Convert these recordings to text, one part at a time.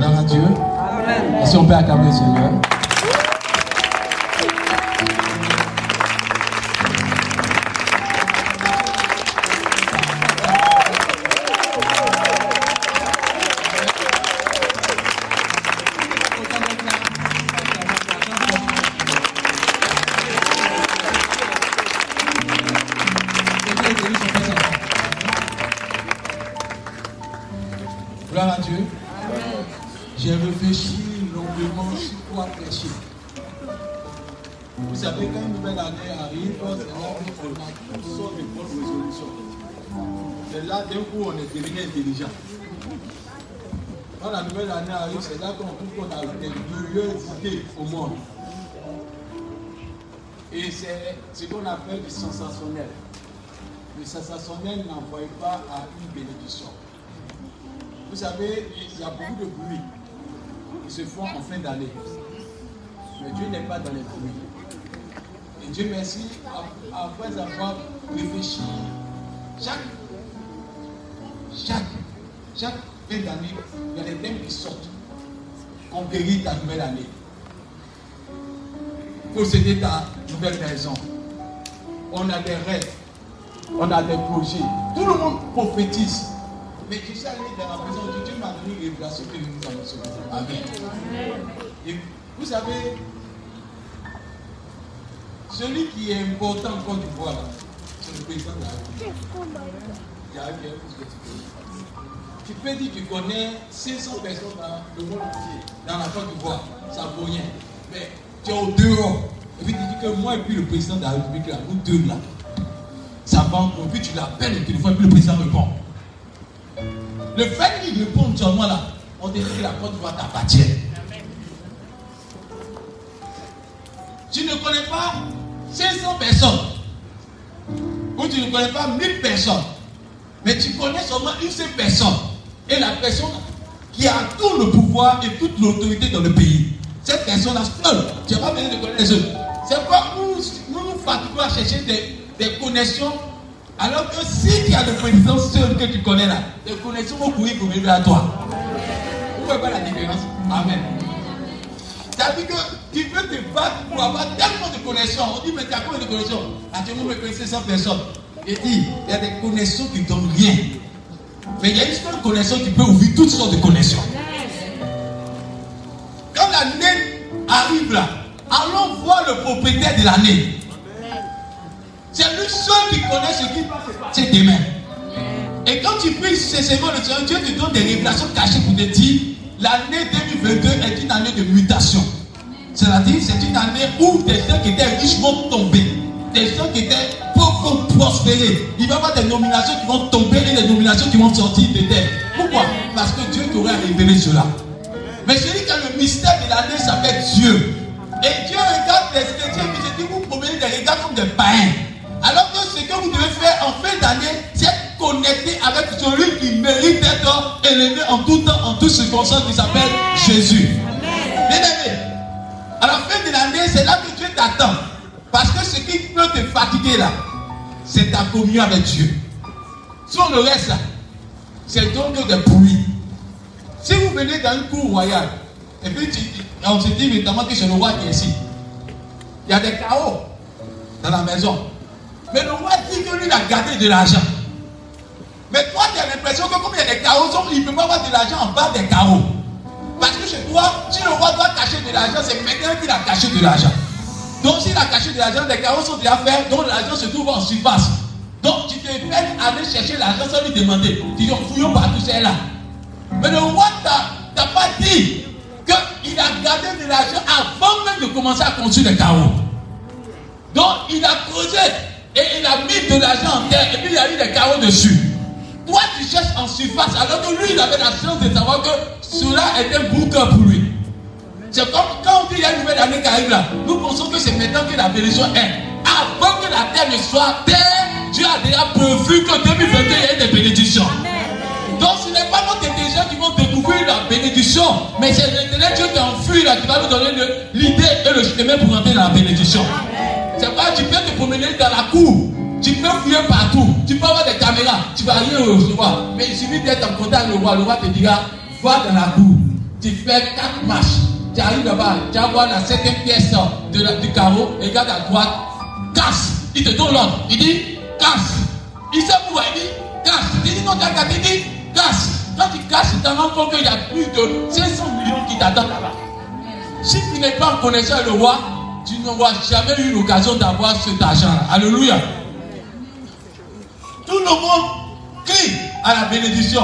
Gloire à Dieu. Amen. Et si on peut acclamer le Seigneur. Sensationnel. Le sensationnel n'envoie pas à une bénédiction. Vous savez, il y a beaucoup de bruits qui se font en fin d'année. Mais Dieu n'est pas dans les bruits. Et Dieu merci, après avoir réfléchi, chaque, chaque, chaque fin d'année, il y a des thèmes qui sortent. Conquérir ta nouvelle année. Posséder ta nouvelle maison. On a des rêves. On a des projets. Tout le monde prophétise. Mais tu sais, aller dans la maison de Dieu m'a donné une révélation que nous annonçons. Amen. Vous savez, celui qui est important en Côte d'Ivoire, c'est le président de la République. Tu peux dire que tu connais 500 personnes dans le monde entier, dans la Côte d'Ivoire, ça vaut rien. Mais tu es au dehors. Et puis tu dis que moi et puis le président de la République, là, nous deux là, ça va encore. Puis tu l'appelles au téléphone, puis le président répond. Le fait qu'il réponde sur moi là, on dit que la Côte d'Ivoire t'appartient. Tu ne connais pas 500 personnes. Ou tu ne connais pas 1000 personnes. Mais tu connais seulement une seule personne. Et la personne qui a tout le pouvoir et toute l'autorité dans le pays. Cette personne-là seule. Tu n'as pas besoin de connaître les autres. C'est pourquoi nous nous, nous fatiguons à chercher des, des connexions. Alors que si tu as des connaissances seules que tu connais là, des connexions vont courir pour venir à toi. Vous voyez pas la différence? Amen. Ça veut dire que tu peux te battre pour avoir tellement de connexions. On dit, mais tu as combien de connexions? Actuellement, vous connaissez 100 personnes. Et dit, il y a des connexions qui ne donnent rien. Mais il y a une seule connexion qui peut ouvrir toutes sortes de connexions. Quand l'année arrive là, le propriétaire de l'année. C'est lui seul qui connaît ce qui va se passer demain. Et quand tu pries sincèrement le Seigneur, Dieu te donne des révélations cachées pour te dire l'année 2022 est une année de mutation. C'est-à-dire, c'est une année où des gens qui étaient riches vont tomber. Des gens qui étaient pauvres vont prospérer. Il va y avoir des nominations qui vont tomber et des nominations qui vont sortir de terre. Pourquoi? Parce que Dieu t'aurait révélé cela. Mais celui qui a le mystère de l'année s'appelle Dieu. Et Dieu regarde les chrétiens qui se dit vous promenez des regards comme des païens. Alors que ce que vous devez faire en fin d'année, c'est connecter avec celui qui mérite d'être élevé en tout temps, en toutes circonstances, qui s'appelle Jésus. Bien aimé. À la fin de l'année, c'est là que Dieu t'attend. Parce que ce qui peut te fatiguer là, c'est ta communion avec Dieu. Sur le reste là, c'est donc des bruits. Si vous venez dans une cour royale, et puis on se dit évidemment que c'est le roi qui est ici, il y a des chaos dans la maison. Mais le roi dit que lui, il a gardé de l'argent. Mais toi, tu as l'impression que comme il y a des carreaux, il ne peut pas avoir de l'argent en bas des carreaux. Parce que chez toi, si le roi doit cacher de l'argent, c'est maintenant qu'il a caché de l'argent. Donc s'il a caché de l'argent, les carreaux sont déjà faits, donc l'argent se trouve en surface. Donc tu te fais aller chercher l'argent sans lui demander. Tu dis, fouillons partout, c'est là. Mais le roi t'a pas dit qu'il a gardé de l'argent avant même de commencer à construire les carreaux. Donc il a creusé et il a mis de l'argent en terre et puis il a eu des carreaux dessus. Toi, tu cherches en surface alors que lui, il avait la chance de savoir que cela était un bouquin pour lui. C'est comme quand on dit qu'il y a une nouvelle année qui arrive là, nous pensons que c'est maintenant que la bénédiction est. Avant que la terre ne soit terre, Dieu a déjà prévu que 2021 il y ait des bénédictions. Donc ce n'est pas notre intelligence qui vont découvrir la bénédiction, mais c'est et le chemin pour entrer dans la bénédiction. C'est pas tu peux te promener dans la cour. Tu peux fouiller partout. Tu peux avoir des caméras. Tu vas rien recevoir. Mais il suffit d'être en contact avec le roi. Le roi te dira Va dans la cour. tu fais quatre marches. Tu arrives là-bas, tu vas voir la septième pièce de du carreau, regarde à droite, casse. Il te donne l'ordre. Il dit, casse. Il sait pourquoi il dit, casse. Il dit, non, tu as dit, casse. Quand tu casses, tu te rends compte qu'il y a plus de 500 millions qui t'attendent là-bas. Si tu n'es pas en avec le roi, tu n'auras jamais eu l'occasion d'avoir cet argent. Alléluia. Tout le monde crie à la bénédiction.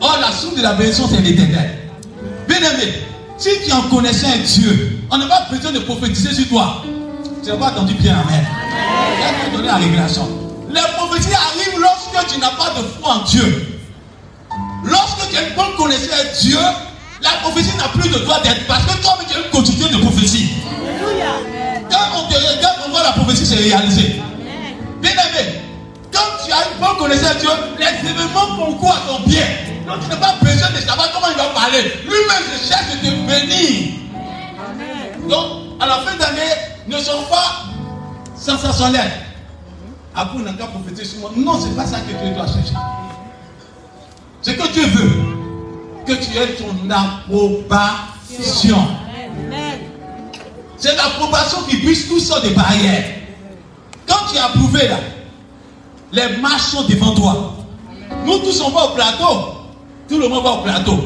Or, la source de la bénédiction, c'est l'éternel. Bien aimé, si tu en connaissais un Dieu, on n'a pas besoin de prophétiser sur toi. Tu n'as pas entendu bien, Amen. Je vais donner la révélation. Les prophéties arrivent lorsque tu n'as pas de foi en Dieu. Lorsque connaissance de Dieu, la prophétie n'a plus de droit d'être parce que toi, tu es une quotidien de prophétie. Quand on te regarde, on voit la prophétie se réaliser. Bien aimé, quand tu as une bonne connaissance de Dieu, les événements concourent à ton bien. Donc tu n'as pas besoin de savoir comment il va parler. Lui-même se cherche de te bénir. Donc, à la fin d'année, ne sois pas sensationnel. Après, on n'a qu'à prophétiser sur moi. Non, ce n'est pas ça que Dieu doit chercher. Ce que Dieu veut, que tu aies ton approbation. C'est l'approbation qui brise tout ça des barrières. Quand tu es approuvé là, les marches sont devant toi. Nous tous on va au plateau. Tout le monde va au plateau.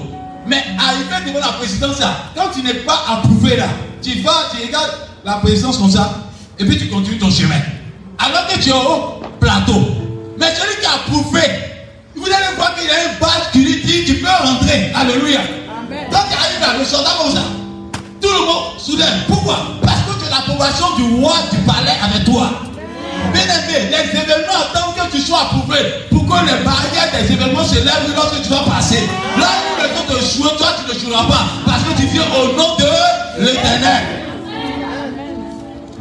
Mais arriver devant la présidence là, quand tu n'es pas approuvé là, tu vas, tu regardes la présidence comme ça, et puis tu continues ton chemin. Alors que tu es au plateau. Mais celui qui a approuvé, vous allez voir qu'il y a une badge qui lui dit tu peux rentrer. Alléluia. Quand tu arrives là, le soldat comme ça, tout le monde soudain. Pourquoi? Parce que tu as l'approbation du roi du palais avec toi. Bien aimé, les événements attendent que tu sois approuvé pour que les barrières des événements se lèvent lorsque tu vas passer. Là où le temps de jouer, toi tu ne joueras pas parce que tu viens au nom de l'éternel.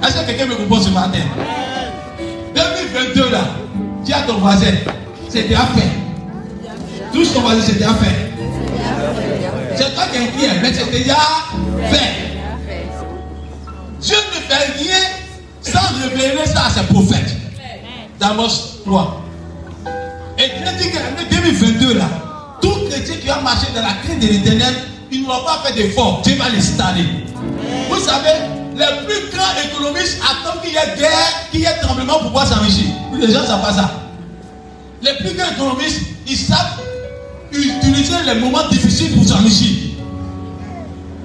Est-ce que quelqu'un me comprend ce matin? 2022 là, dis à ton voisin, c'était à faire. Tous ton voisin, c'était à faire. C'est toi qui es mais c'est déjà fait. Dieu ne fait rien sans révéler ça à ses prophètes. D'Amos 3. Et Dieu dit que l'année 2022 là, tout chrétien qui va marcher dans la crainte de l'éternel, il ne va pas faire d'effort. Dieu va l'installer. Vous savez, les plus grands économistes attendent qu'il y ait guerre, qu'il y ait tremblement pour pouvoir s'enrichir. Les gens ne savent pas ça. Les plus grands économistes, ils savent utiliser les moments difficiles pour s'enrichir.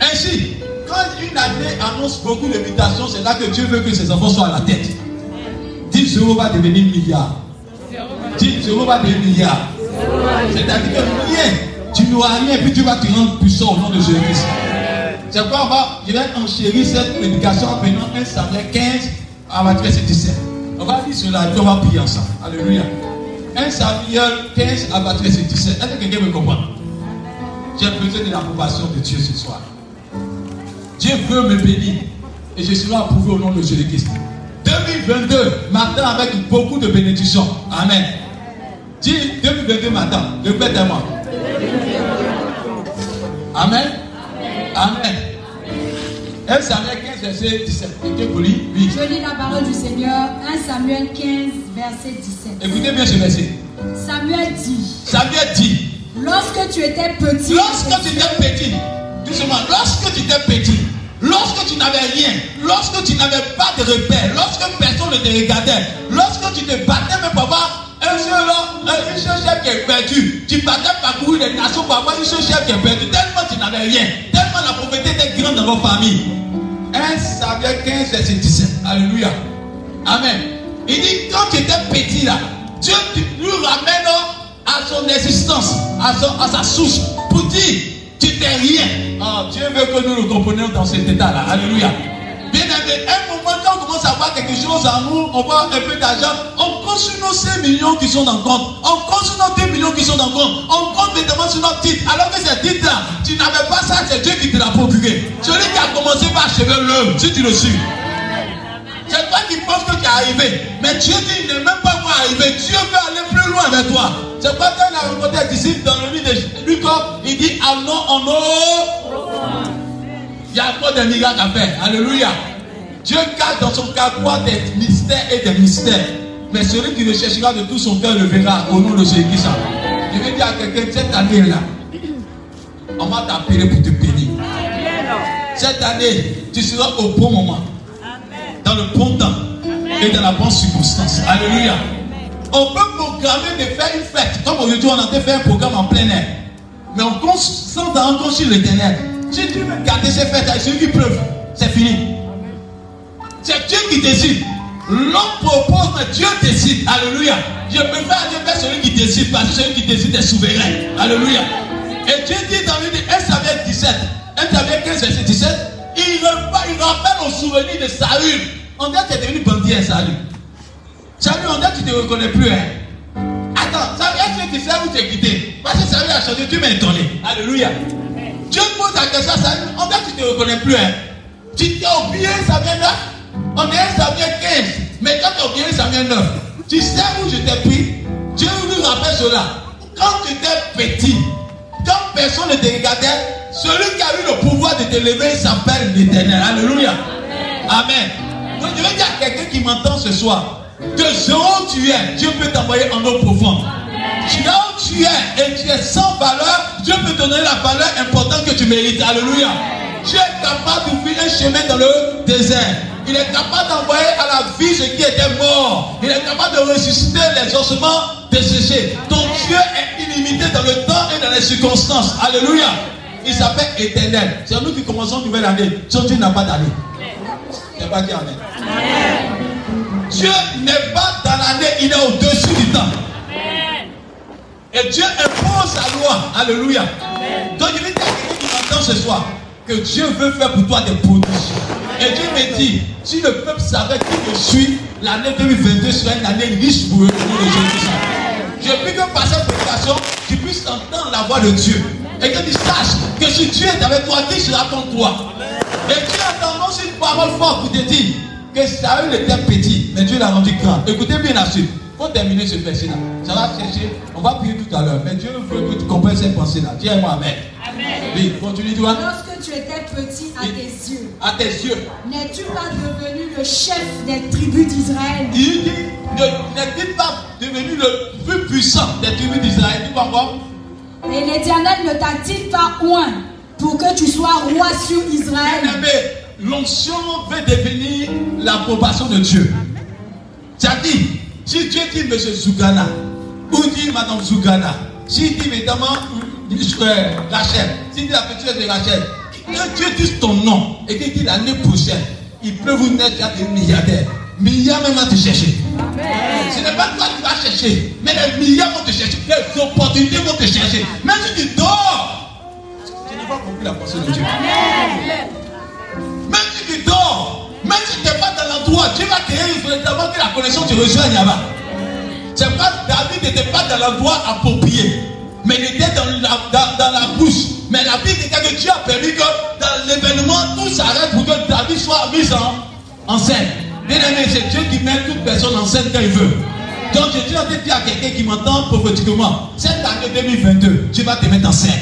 Ainsi, quand une année annonce beaucoup d'invitations, c'est là que Dieu veut que ses enfants soient à la tête. 10 euros va devenir milliard. 10 euros va devenir milliard. C'est-à-dire que rien, tu n'auras rien, puis tu vas te rendre puissant au nom de Jésus-Christ. C'est pourquoi je vais enchérir cette prédication en prenant 1 Samuel 15 à verset 17. On va lire cela et on va prier ensemble. Alléluia. 1 Samuel 15 à verset 17. Est-ce que quelqu'un me comprend J'ai besoin de l'approbation de Dieu ce soir. Dieu veut me bénir et je serai approuvé au nom de Jésus-Christ. 2022 m'attend avec beaucoup de bénédictions. Amen. Dis 2022 m'attend. Répète-moi. Amen. Amen. 1 Samuel 15, verset 17. Quelqu'un peut lire Oui. Je lis la parole du Seigneur. 1 Samuel 15, verset 17. Écoutez bien ce verset. Samuel dit Samuel dit Lorsque tu étais petit. Lorsque tu étais petit. Doucement. Lorsque tu étais petit. Lorsque tu n'avais rien, lorsque tu n'avais pas de repère, lorsque personne ne te regardait, lorsque tu te battais même pour avoir un seul homme, un seul chef qui est perdu, tu battais parcourir les nations pour avoir un seul chef qui est perdu, tellement tu n'avais rien, tellement la pauvreté était grande dans vos familles. 1 Samuel 15, verset 17. Alléluia. Amen. Il dit, quand tu étais petit là, Dieu nous ramène à son existence, à, sa source, pour dire, tu n'es rien. Oh, Dieu veut que nous le comprenions dans cet état-là. Alléluia. Bien aimé, un moment, quand on commence à voir quelque chose en nous, on voit un peu d'argent, on compte sur nos 5 millions qui sont dans le compte, on compte sur nos 2 millions qui sont dans le compte, on compte maintenant sur notre titre. Alors que ces titres-là, tu n'avais pas ça, c'est Dieu qui te l'a procuré. Celui qui a commencé par achever l'œuvre, si tu le suis. C'est toi qui penses que tu es arrivé. Mais Dieu dit, il n'est même pas encore arrivé. Dieu veut aller plus loin avec toi. C'est pourquoi quand il a rencontré dans le livre a encore des miracles à faire. Alléluia. Dieu garde dans son carquois des mystères et des mystères. Mais celui qui le cherchera de tout son cœur le verra au nom de Jésus-Christ. Je vais dire à quelqu'un cette année-là, On va t'appeler pour te bénir. Cette année, tu seras au bon moment, dans le bon temps et dans la bonne circonstance. Alléluia. On peut programmer de faire une fête. Comme aujourd'hui, on a fait un programme en plein air. Mais on compte sur l'éternel. Si tu veux garder ces fêtes ceux qui pleuvent, c'est fini. C'est Dieu qui décide. L'homme propose, mais Dieu décide. Alléluia. Je préfère aller vers celui qui décide parce que celui qui décide est souverain. Alléluia. Et Dieu dit dans le 1 Samuel 17, 1 Samuel 15, verset 17, il, rappelle au souvenir de Saül. On dit que tu es devenu bandit, hein, Saül. Saül, on dit que tu ne te reconnais plus. Hein. Attends, Saül, est-ce que tu sais où tu es quitté? Parce que Saül a changé, tu m'as étonné. Alléluia. Dieu pose la question on dit que tu ne te reconnais plus. Hein. Tu t'es oublié Samuel 9 On est Samuel 15. Mais quand tu as oublié Samuel 9, tu sais où je t'ai pris? Dieu nous rappelle cela. Quand tu étais petit, quand personne ne te regardait, celui qui a eu le pouvoir de te lever s'appelle l'éternel. Alléluia. Amen. Donc je vais dire à quelqu'un qui m'entend ce soir que ce où tu es, Dieu peut t'envoyer en eau profonde. Tu tu es et tu es sans valeur, Dieu peut te donner la valeur importante que tu mérites. Alléluia. Dieu est capable d'ouvrir un chemin dans le désert. Il est capable d'envoyer à la vie ce qui était mort. Il est capable de ressusciter les ossements desséchés. Ton Dieu est illimité dans le temps et dans les circonstances. Alléluia. Il s'appelle éternel. C'est nous qui commençons une nouvelle année. Son Dieu n'a pas d'année. Il pas dit Amen. Dieu n'est pas dans l'année, il est au-dessus du temps. Et Dieu impose sa loi. Alléluia. Donc je vais dire à quelqu'un qui m'entend ce soir que Dieu veut faire pour toi des prodiges. Et Dieu me dit, si le peuple savait qui je suis, l'année 2022 sera une année riche pour eux. Je prie que par cette prédication, tu puisses entendre la voix de Dieu. Et que tu saches que si Dieu est avec toi, qui sera contre toi Et Dieu a tendance une parole forte pour te dire que Saül était petit, mais Dieu l'a rendu grand. Écoutez bien la suite. Faut terminer ce verset-là. Ça va chercher. On va prier tout à l'heure. Mais Dieu veut que tu comprennes cette pensée-là. Dis-moi Amen. Amen. Oui, continue toi. Lorsque tu étais petit à tes yeux. À tes yeux. N'es-tu pas devenu le chef des tribus d'Israël? Il dit, n'est-il pas devenu le plus puissant des tribus d'Israël? Tu vois quoi et l'Éternel ne t'a-t-il pas oint pour que tu sois roi sur Israël L'onction veut devenir l'approbation de Dieu. C'est-à-dire, si Dieu dit M. Zougana, ou dit Madame Zougana, si dit évidemment euh, Rachel, si dit la petite de Rachel, que Dieu dise ton nom et qu'il dit l'année prochaine, il peut vous naître des milliardaires. Milliards même vont te chercher. Ce n'est pas toi qui vas chercher, mais les milliards vont te chercher, les opportunités vont te chercher. Même si tu dors, tu n'as pas compris la pensée de Dieu. Même si tu dors, même si tu n'es pas dans l'endroit, Dieu va créer véritablement que la connexion te rejoigne là-bas. C'est pas David n'était pas dans l'endroit approprié, mais il était dans la, dans, la bouche. Mais la Bible dit que Dieu a permis que dans l'événement, tout s'arrête pour que David soit mis en, en scène. Bien aimé, c'est Dieu qui met toute personne en scène quand il veut. Donc je dis à dire à quelqu'un qui m'entend prophétiquement, cette année 2022, tu vas te mettre en scène.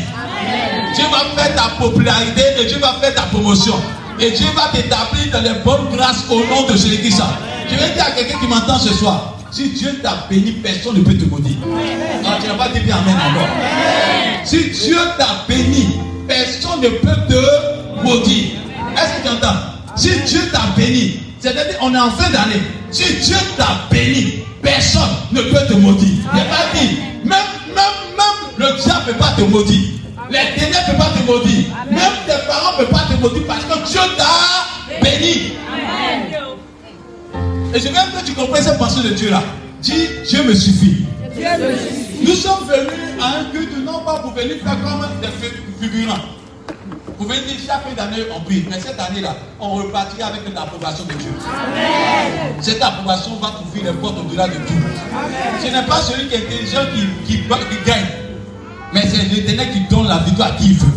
Dieu va faire ta popularité et Dieu va faire ta promotion. Et Dieu va t'établir dans les bonnes grâces au nom de Jésus-Christ. Je vais dire à quelqu'un qui m'entend ce soir, si Dieu t'a béni, personne ne peut te maudire. Non, tu n'as pas dit bien Amen encore. Si Dieu t'a béni, personne ne peut te maudire. Est-ce que tu entends? Si Dieu t'a béni, c'est-à-dire on est en fin d'année, si Dieu t'a béni, personne ne peut te maudire. Il n'est pas dit, même, même, même le diable ne peut pas te maudire. Les ténèbres ne peuvent pas te maudire. Même tes parents ne peuvent pas te maudire parce que Dieu t'a béni. Et je veux que tu comprennes cette pensée de Dieu là. Dis, Dieu me suffit. Nous sommes venus à un culte non pas pour venir faire comme des figurants. Vous venez dire chaque fin d'année on prie, mais cette année-là, on repartira avec l'approbation de Dieu. Cette approbation va ouvrir les portes au-delà de tout. Ce n'est pas celui qui est intelligent qui, qui, qui gagne, mais c'est l'éternel qui donne la victoire à qui il veut.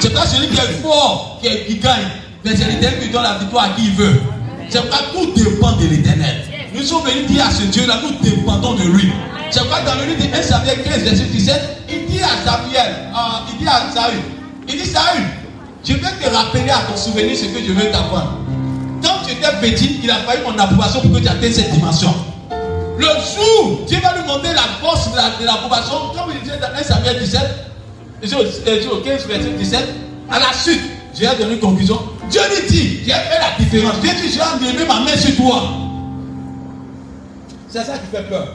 C'est pas celui qui est fort qui, qui gagne, mais c'est l'éternel qui donne la victoire à qui il veut. C'est pas tout dépend de l'éternel. Nous sommes venus dire à ce Dieu-là, nous dépendons de lui. C'est pourquoi dans le livre de 1 Samuel 15, verset 17, il dit à Samuel, euh, il dit à Saül, il dit Saül, je vais te rappeler à ton souvenir ce que je veux t'apprendre. Quand tu étais petit, il a fallu mon approbation pour que tu atteignes cette dimension. Le jour, Dieu va lui montrer la force de l'approbation, disait dans 1 Samuel 17, c'est au 15, verset 17. À la suite, j'ai donné une conclusion. Dieu lui dit, j'ai fait la différence. Dieu dit, j'ai enlevé ma main sur toi. C'est ça qui fait peur.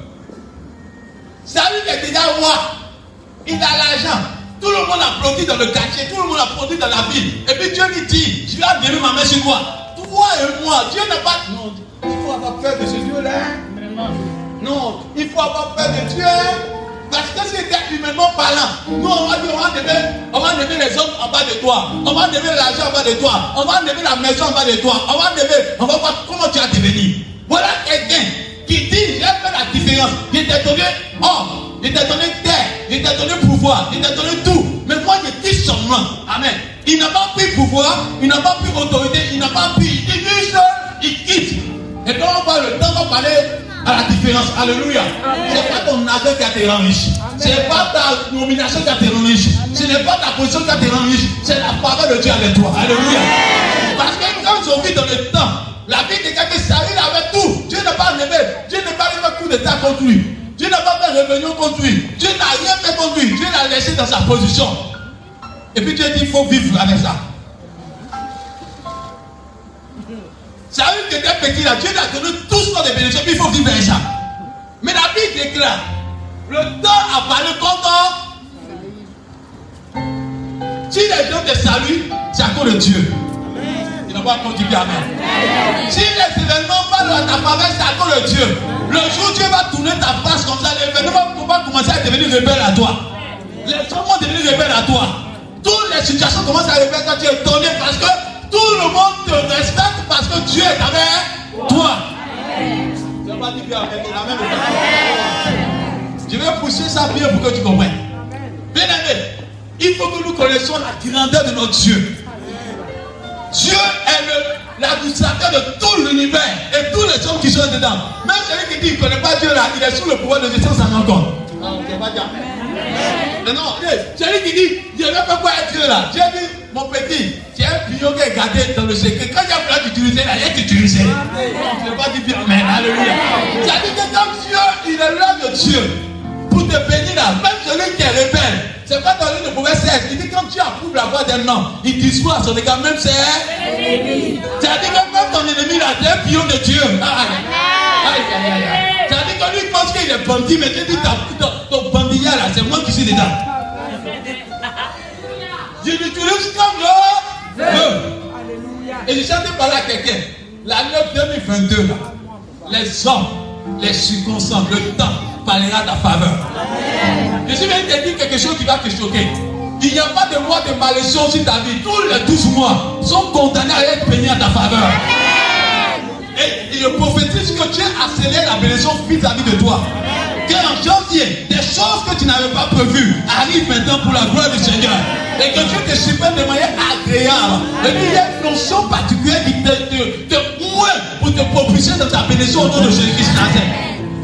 Salut est déjà roi. Il a l'argent. Tout le monde applaudit dans le quartier, tout le monde applaudit dans la ville. Et puis Dieu lui dit, je vais enlever ma main sur toi. Toi et moi, Dieu n'a pas. Non, il faut avoir peur de ce Dieu-là. Non, il faut avoir peur de Dieu. Parce que c'était humainement parlant, nous on va dire, on va enlever, les hommes en bas de toi, on va enlever l'argent en bas de toi, on va enlever la maison en bas de toi, on va enlever, on va voir comment tu as devenu. Voilà quelqu'un qui dit, j'ai fait la différence. Il t'a donné homme, il t'a donné terre, il t'a donné pouvoir, il t'a donné tout. Mais moi, je dis seulement, Amen. Il n'a pas pris pouvoir, il n'a pas pris autorité, il n'a pas pris, il dit seul, il quitte. Et donc, on va le temps, va parler à la différence. Alléluia. Ce n'est pas ton argent qui a te rendu riche. Ce n'est pas ta nomination qui a te rendu riche. Ce n'est pas ta position qui a te rendu riche. C'est la parole de Dieu avec toi. Alléluia. Parce que quand ont vu dans le temps, la vie de quelqu'un, Saül avait tout. Dieu n'a pas enlevé. Dieu n'a pas fait coup d'état contre lui. Dieu n'a pas fait rébellion contre lui. Dieu n'a rien fait contre lui. Dieu l'a laissé dans sa position. Et puis Dieu dit il faut vivre avec ça. Saül qui était petit là, Dieu lui a donné tout ce de bénéfices, puis il faut vivre avec ça. Mais la Bible déclare, le temps a parlé contre. Si les gens te saluent, c'est à cause de Dieu. Il n'a pas contribué à Amen. Si les événements parlent à ta faveur, c'est à cause de Dieu. Le jour où Dieu va tourner ta face comme ça, les événements vont commencer à devenir rebelles à toi. Les gens vont devenir rebelles à toi. Toutes les situations commencent à revenir quand tu es donné parce que tout le monde te respecte parce que Dieu est avec toi. Je pas même Je vais pousser ça bien pour que tu comprennes. Bien aimé, il faut que nous connaissions la grandeur de notre Dieu. Dieu est l'administrateur de tout l'univers et tous les hommes qui sont dedans. Même celui qui dit qu'il ne connaît pas Dieu là, il est sous le pouvoir de Dieu sans s'en. Non, non, celui qui dit, je ne pas quoi être Dieu là? Dieu dit, mon petit, tu es un pion qui est gardé dans le secret. Quand il a d'utiliser, là, il est utilisé. Je ne vais pas dire Amen, Alléluia. Ça dit que quand Dieu, il est là de Dieu, pour te bénir là, même celui qui est rebelle, c'est pas dans une mauvaise cesse. Il dit quand tu approuves la voix d'un homme, il dispose à son égard, même c'est. C'est-à-dire que même ton ennemi là, c'est un pion de Dieu. C'est-à-dire que lui pense qu'il est bandit, mais tu dis ton c'est moi qui suis dedans. Je l'utilise comme je veux. Et je chante parler à quelqu'un. L'année 2022, là, les hommes, les circonstances, le temps parlera ta faveur. Je suis venu te dire quelque chose qui va te choquer. Il n'y a pas de mois de malédiction sur ta vie. Tous les 12 mois sont condamnés à être bénis à ta faveur. Et il prophétise que Dieu accélère la bénédiction vis-à-vis de toi. En janvier, des choses que tu n'avais pas prévues arrivent maintenant pour la gloire du Seigneur. Et que Dieu te supprime de manière agréable. Et puis il y a une notion particulière qui te, te, pour te propulser dans ta bénédiction au nom de Jésus-Christ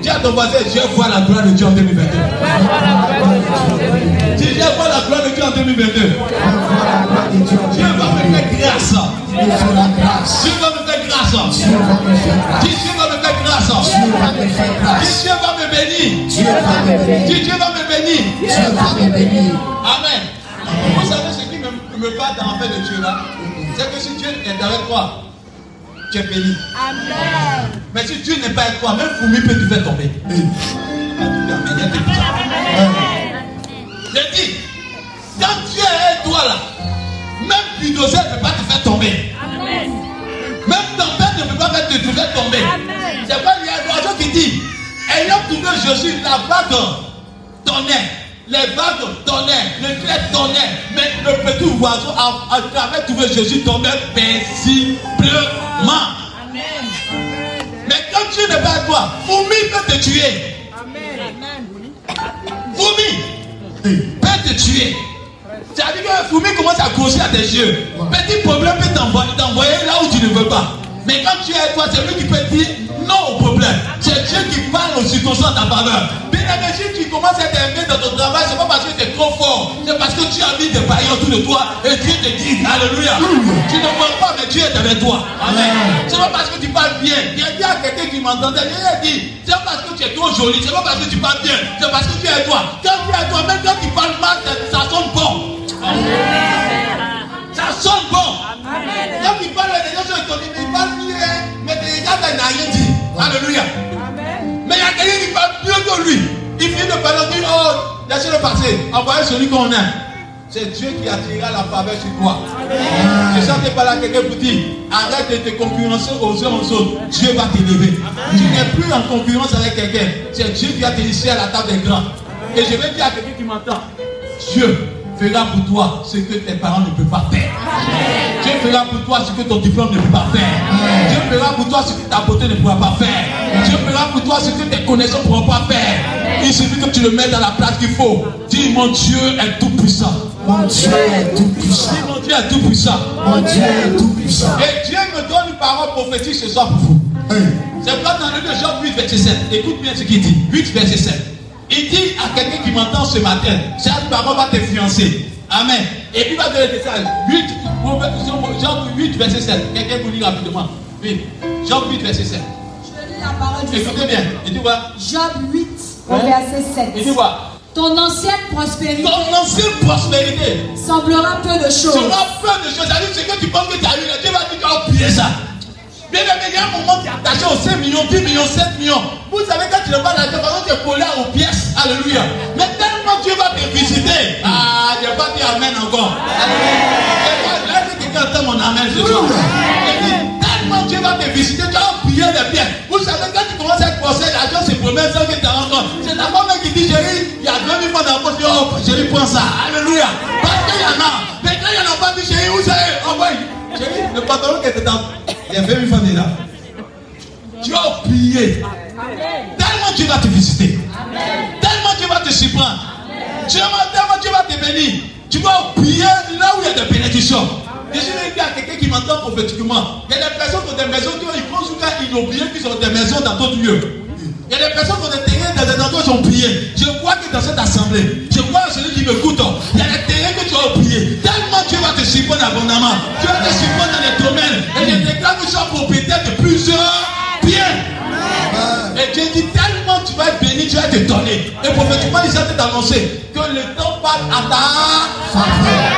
à ton voisin, voit la gloire de Dieu en 2022. Dis, Dieu voit la gloire de Dieu en 2022. Dieu va me faire grâce. Dieu va grâce. Dis, Dieu va me faire grâce. Dis, Dieu va me bénir. Dis, Dieu va me bénir. Amen. Vous savez ce qui me, me bat dans la paix de Dieu là? C'est que si Dieu est avec toi, tu es béni. Amen. Mais si Dieu n'est pas avec toi, même Foumi peut te faire tomber. J'ai dit, quand Dieu est avec toi là, même bulldozer ne peut pas te faire tomber. Amen. Même tempête ne peut pas te, te faire tomber. C'est pas il y a un oiseau qui dit, ayant trouvé Jésus, la vague tonnerre. Les vagues tonnerre, les clés tonnerre, mais le petit oiseau a, avait trouvé Jésus tombait paisiblement. Amen. Mais quand Dieu n'est pas avec toi, Foumi peut te tuer. Amen. Foumi peut te tuer. C'est-à-dire que Foumi commence à grossir à tes yeux. Petit problème peut t'envoyer là où tu ne veux pas. Mais quand tu es toi, c'est lui qui peut dire non au problème. C'est Dieu qui parle aux circonstances en ta faveur. Bien Bien-aimé, si tu commences à t'aimer dans ton travail, c'est pas parce que tu es trop fort. C'est parce que tu as mis des païens autour de toi et Dieu te dit, Alléluia. Tu ne vois pas, mais Dieu est avec toi. Amen. C'est pas parce que tu parles bien. Il y a quelqu'un qui m'entendait, il a dit, c'est pas parce que tu es trop joli, c'est pas parce que tu parles bien, c'est parce que tu es toi. Quand tu es toi, même quand tu parles mal, ça, ça sonne bon. Ça sonne bon. Quand tu parles des gens il parle bien, mais il n'a rien dit. Alléluia. Mais il y a quelqu'un qui parle mieux que lui. Il vient de parler, il dit, oh, laissez-le passer. Envoyez celui qu'on aime. C'est Dieu qui attirera la faveur sur toi. Je que par là quelqu'un vous dit, arrête de te concurrencer aux uns aux autres. Dieu va t'élever. Tu n'es plus en concurrence avec quelqu'un. C'est Dieu qui va t'initier à la table des grands. Et je vais dire à quelqu'un qui m'entend, Dieu fera pour toi ce que tes parents ne peuvent pas faire. Dieu fera pour toi ce que ton diplôme ne peut pas faire. Dieu fera pour toi ce que ta beauté ne pourra pas faire. Dieu fera pour toi ce que tes connaissances ne pourront pas faire. Il suffit que tu le mettes dans la place qu'il faut. Dis mon Dieu est tout puissant. Mon Dieu est tout puissant. Dis mon Dieu est tout puissant. Mon Dieu est tout puissant. Et Dieu me donne une parole prophétique ce soir pour vous. C'est pas dans le livre de Jean 8, verset 7. Écoute bien ce qu'il dit. 8, verset 7. Il dit à quelqu'un qui m'entend ce matin, cette parole va te fiancer. Amen. Et puis il va donner des messages. 8, Jean 8, verset 7. Quelqu'un vous lit rapidement. Oui. Jean 8, verset 7. Je lis la parole du Écoutez bien. Il dit quoi Job 8, au Hein? verset Il 7. dit quoi Ton ancienne prospérité Ton ancienne prospérité semblera peu de choses. sera plein de choses. C'est-à-dire, ce que tu penses que tu as eu, Dieu va dire tu as oublié ça. Bien aimé, il y a un moment qui est attaché aux 5 millions, 10 millions, 7 millions. Vous savez, quand tu ne parles d'argent, par exemple, tu es collé aux pièces. Alléluia. Mais tellement Dieu va te visiter. Ah, je n'ai pas dit Amen encore. Alléluia. Là, c'est quelqu'un entend mon Amen ce soir. Tellement Dieu va te visiter, tu as oublié les biens. Vous savez, quand tu commences à être procès, l'argent se promène sans que tu en compte. C'est ta femme qui dit, chérie, il y a 20 000 francs dans la poche. Oh, chérie, prends ça. Alléluia. Parce qu'il y en a. Mais quand il n'y en a pas, dit, chérie, où c'est? Envoie. Chérie, le pantalon qui était dans. Il y a 20 000 francs dedans. Tu as oublié. Tellement Dieu va te visiter. Tellement Dieu va te surprendre. Tellement, Dieu va te bénir. Tu vas oublier là où il y a des bénédictions. Je suis venu à quelqu'un qui m'entend prophétiquement. Il y a des personnes qui ont des maisons qui ont, ils pensent qu'ils ont oublié qu'ils ont des maisons dans d'autres lieux. Il y a des personnes qui ont des terrains dans des endroits qui ont oublié. Je crois que dans cette assemblée, je crois celui qui m'écoute, il y a des te surprendre abondamment. Tu vas te surprendre dans les domaines. Et je déclare que tu es propriétaire de plusieurs biens. Et Dieu dit tellement tu vas être béni, tu vas être étonné. Et prophétiquement, il s'est annoncé que le temps parle à ta Le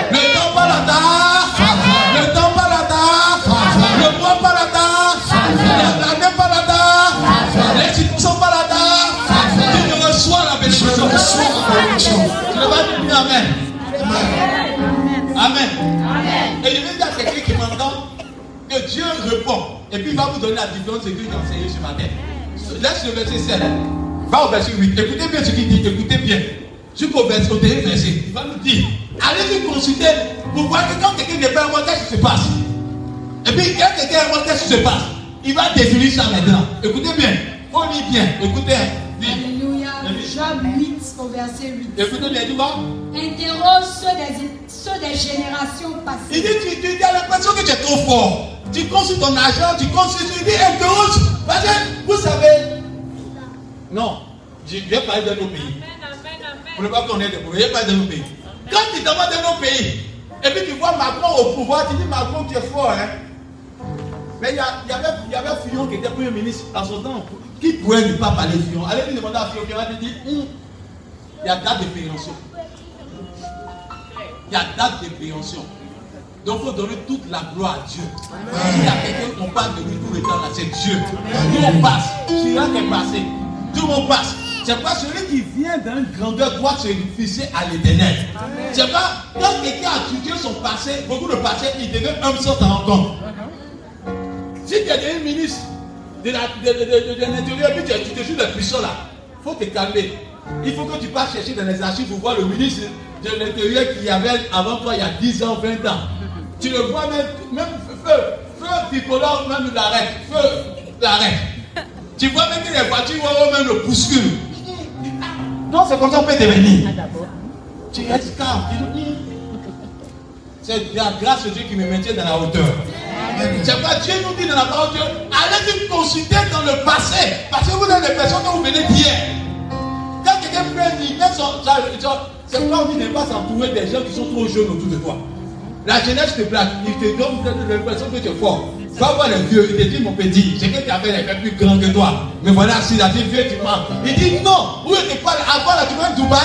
répond. Et puis il va vous donner la différence de ce que j'ai enseigné ce matin. Laisse le verset 7. Va au verset 8. Écoutez bien ce qu'il dit. Écoutez bien. Jusqu'au verset, au dernier verset. Il va nous dire. Allez-y consulter pour voir que quand quelqu'un n'est pas moi, qu'est-ce qui se passe? Et puis quand quelqu'un est moi, qu'est-ce qui se passe? Il va définir ça maintenant. Écoutez bien. On lit bien. Écoutez. Alléluia. Job 8, au verset 8. Écoutez bien. Tu vois? Interroge ceux des, ceux des générations Il passées. dit, tu, tu, tu as l'impression que tu es trop fort. Tu consultes ton argent, tu consultes, il dit, interroge. Parce que, vous savez, non, je vais parler de nos pays. Pour ne pas qu'on des problèmes, je vais parler de nos pays. Quand tu demandes de nos pays, et puis tu vois Macron au pouvoir, tu dis, Macron, tu es fort, hein. Mais il y, avait, y avait Fillon qui était Premier ministre en son temps. Qui pourrait ne pas parler Fillon? Allez lui demander à Fillon, qui va te dire, il y a date de péremption. Il y a date de péremption. Donc il faut donner toute la gloire à Dieu. S'il y a quelqu'un qu'on parle de lui tout le temps là, c'est Dieu. Tout le monde passe. Chirac est passé. Tout le monde passe. C'est pas celui qui vient d'une grandeur doit se réfugier à l'éternel. C'est pas quand quelqu'un a étudié son passé, beaucoup de passé, il devient homme sans rendre compte. Si tu es devenu ministre de de- de- de- de l'intérieur, puis tu te joues le puissant là, il faut te calmer. Il faut que tu passes chercher dans les archives pour voir le ministre de l'intérieur qui avait avant toi il y a 10 ans, 20 ans. Tu le vois même, même feu, feu tricolore, même l'arrête, feu, l'arrête. Tu vois même que les voitures vont même le bousculent. Non, c'est comme ça qu'on peut devenir. Tu restes calme. tu dis, C'est la grâce de Dieu qui me maintient dans la hauteur. C'est pas Dieu nous dit dans la parole Dieu, allez vous consulter dans le passé. Parce que vous êtes des personnes que vous venez d'hier. Quand ça, c'est pas on ne pas s'entourer des gens qui sont trop jeunes autour de toi. La jeunesse te plaque, il te donne l'impression que tu es fort. Va voir les vieux, il te dit mon petit, c'est que tu avais les plus grand que toi. Mais voilà, si la dit vieux, tu mens. Il dit non, où te parle avant là, tu vas Dubaï.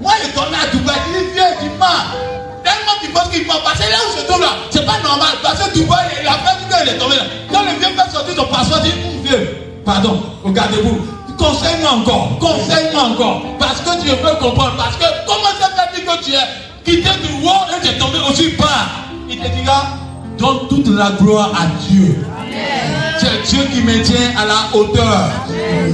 Moi, je tourné à Dubaï, il dit vieux, tu mens. Tellement tu penses qu'il ment, parce que là où je tombe là, c'est pas normal. Parce que Dubaï, il a fait du il est tombé là. Quand le vieux fait sortir son passeport, il dit vieux, pardon, regardez-vous. Conseille-moi encore, conseille-moi encore. Parce que tu veux comprendre. Parce que comment ça fait que tu es quitté du roi et tu es tombé aussi bas. Il te dira, donne toute la gloire à Dieu. C'est Dieu qui maintient à la hauteur.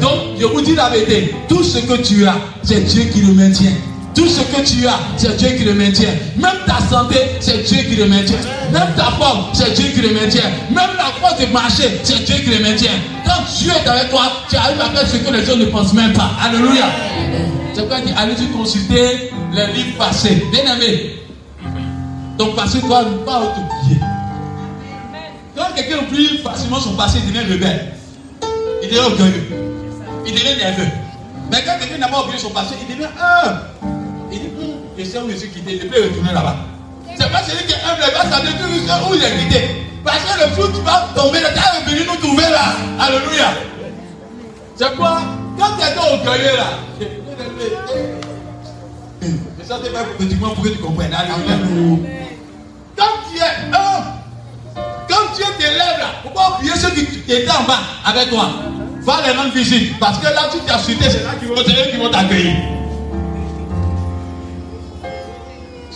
Donc, je vous dis la vérité. Tout ce que tu as, c'est Dieu qui le maintient. Tout ce que tu as, c'est Dieu qui le maintient. Même ta santé, c'est Dieu qui le maintient. Même ta forme, c'est Dieu qui le maintient. Même la force de marcher, c'est Dieu qui le maintient. Quand Dieu est avec toi, tu arrives à faire ce que les gens ne pensent même pas. Alléluia. C'est pourquoi dit, allez-y consulter les livres passés. Bien aimé. Donc passé doit ne pas t'oublier. Quand quelqu'un oublie facilement son passé, il devient rebelle. Il devient orgueilleux. Il devient nerveux. Mais quand quelqu'un n'a pas oublié son passé, il devient humble. Il dit, hum, je sais où je suis quitté, je peux retourner là-bas. C'est pas celui qui est humble, va savoir où il est quitté. Parce que le jour tu vas tomber, tu as revenu nous trouver là. Alléluia. C'est quoi? Quand tu es orgueilleux là, je sentais pas pratiquement pour que tu comprennes. Alléluia. Quand tu es humble, quand Dieu t'élève là, faut pas oublier ceux qui étaient en bas avec toi? Va les rendre visite. Parce que là, tu t'as chuté, c'est là qu'ils vont, qui vont t'accueillir.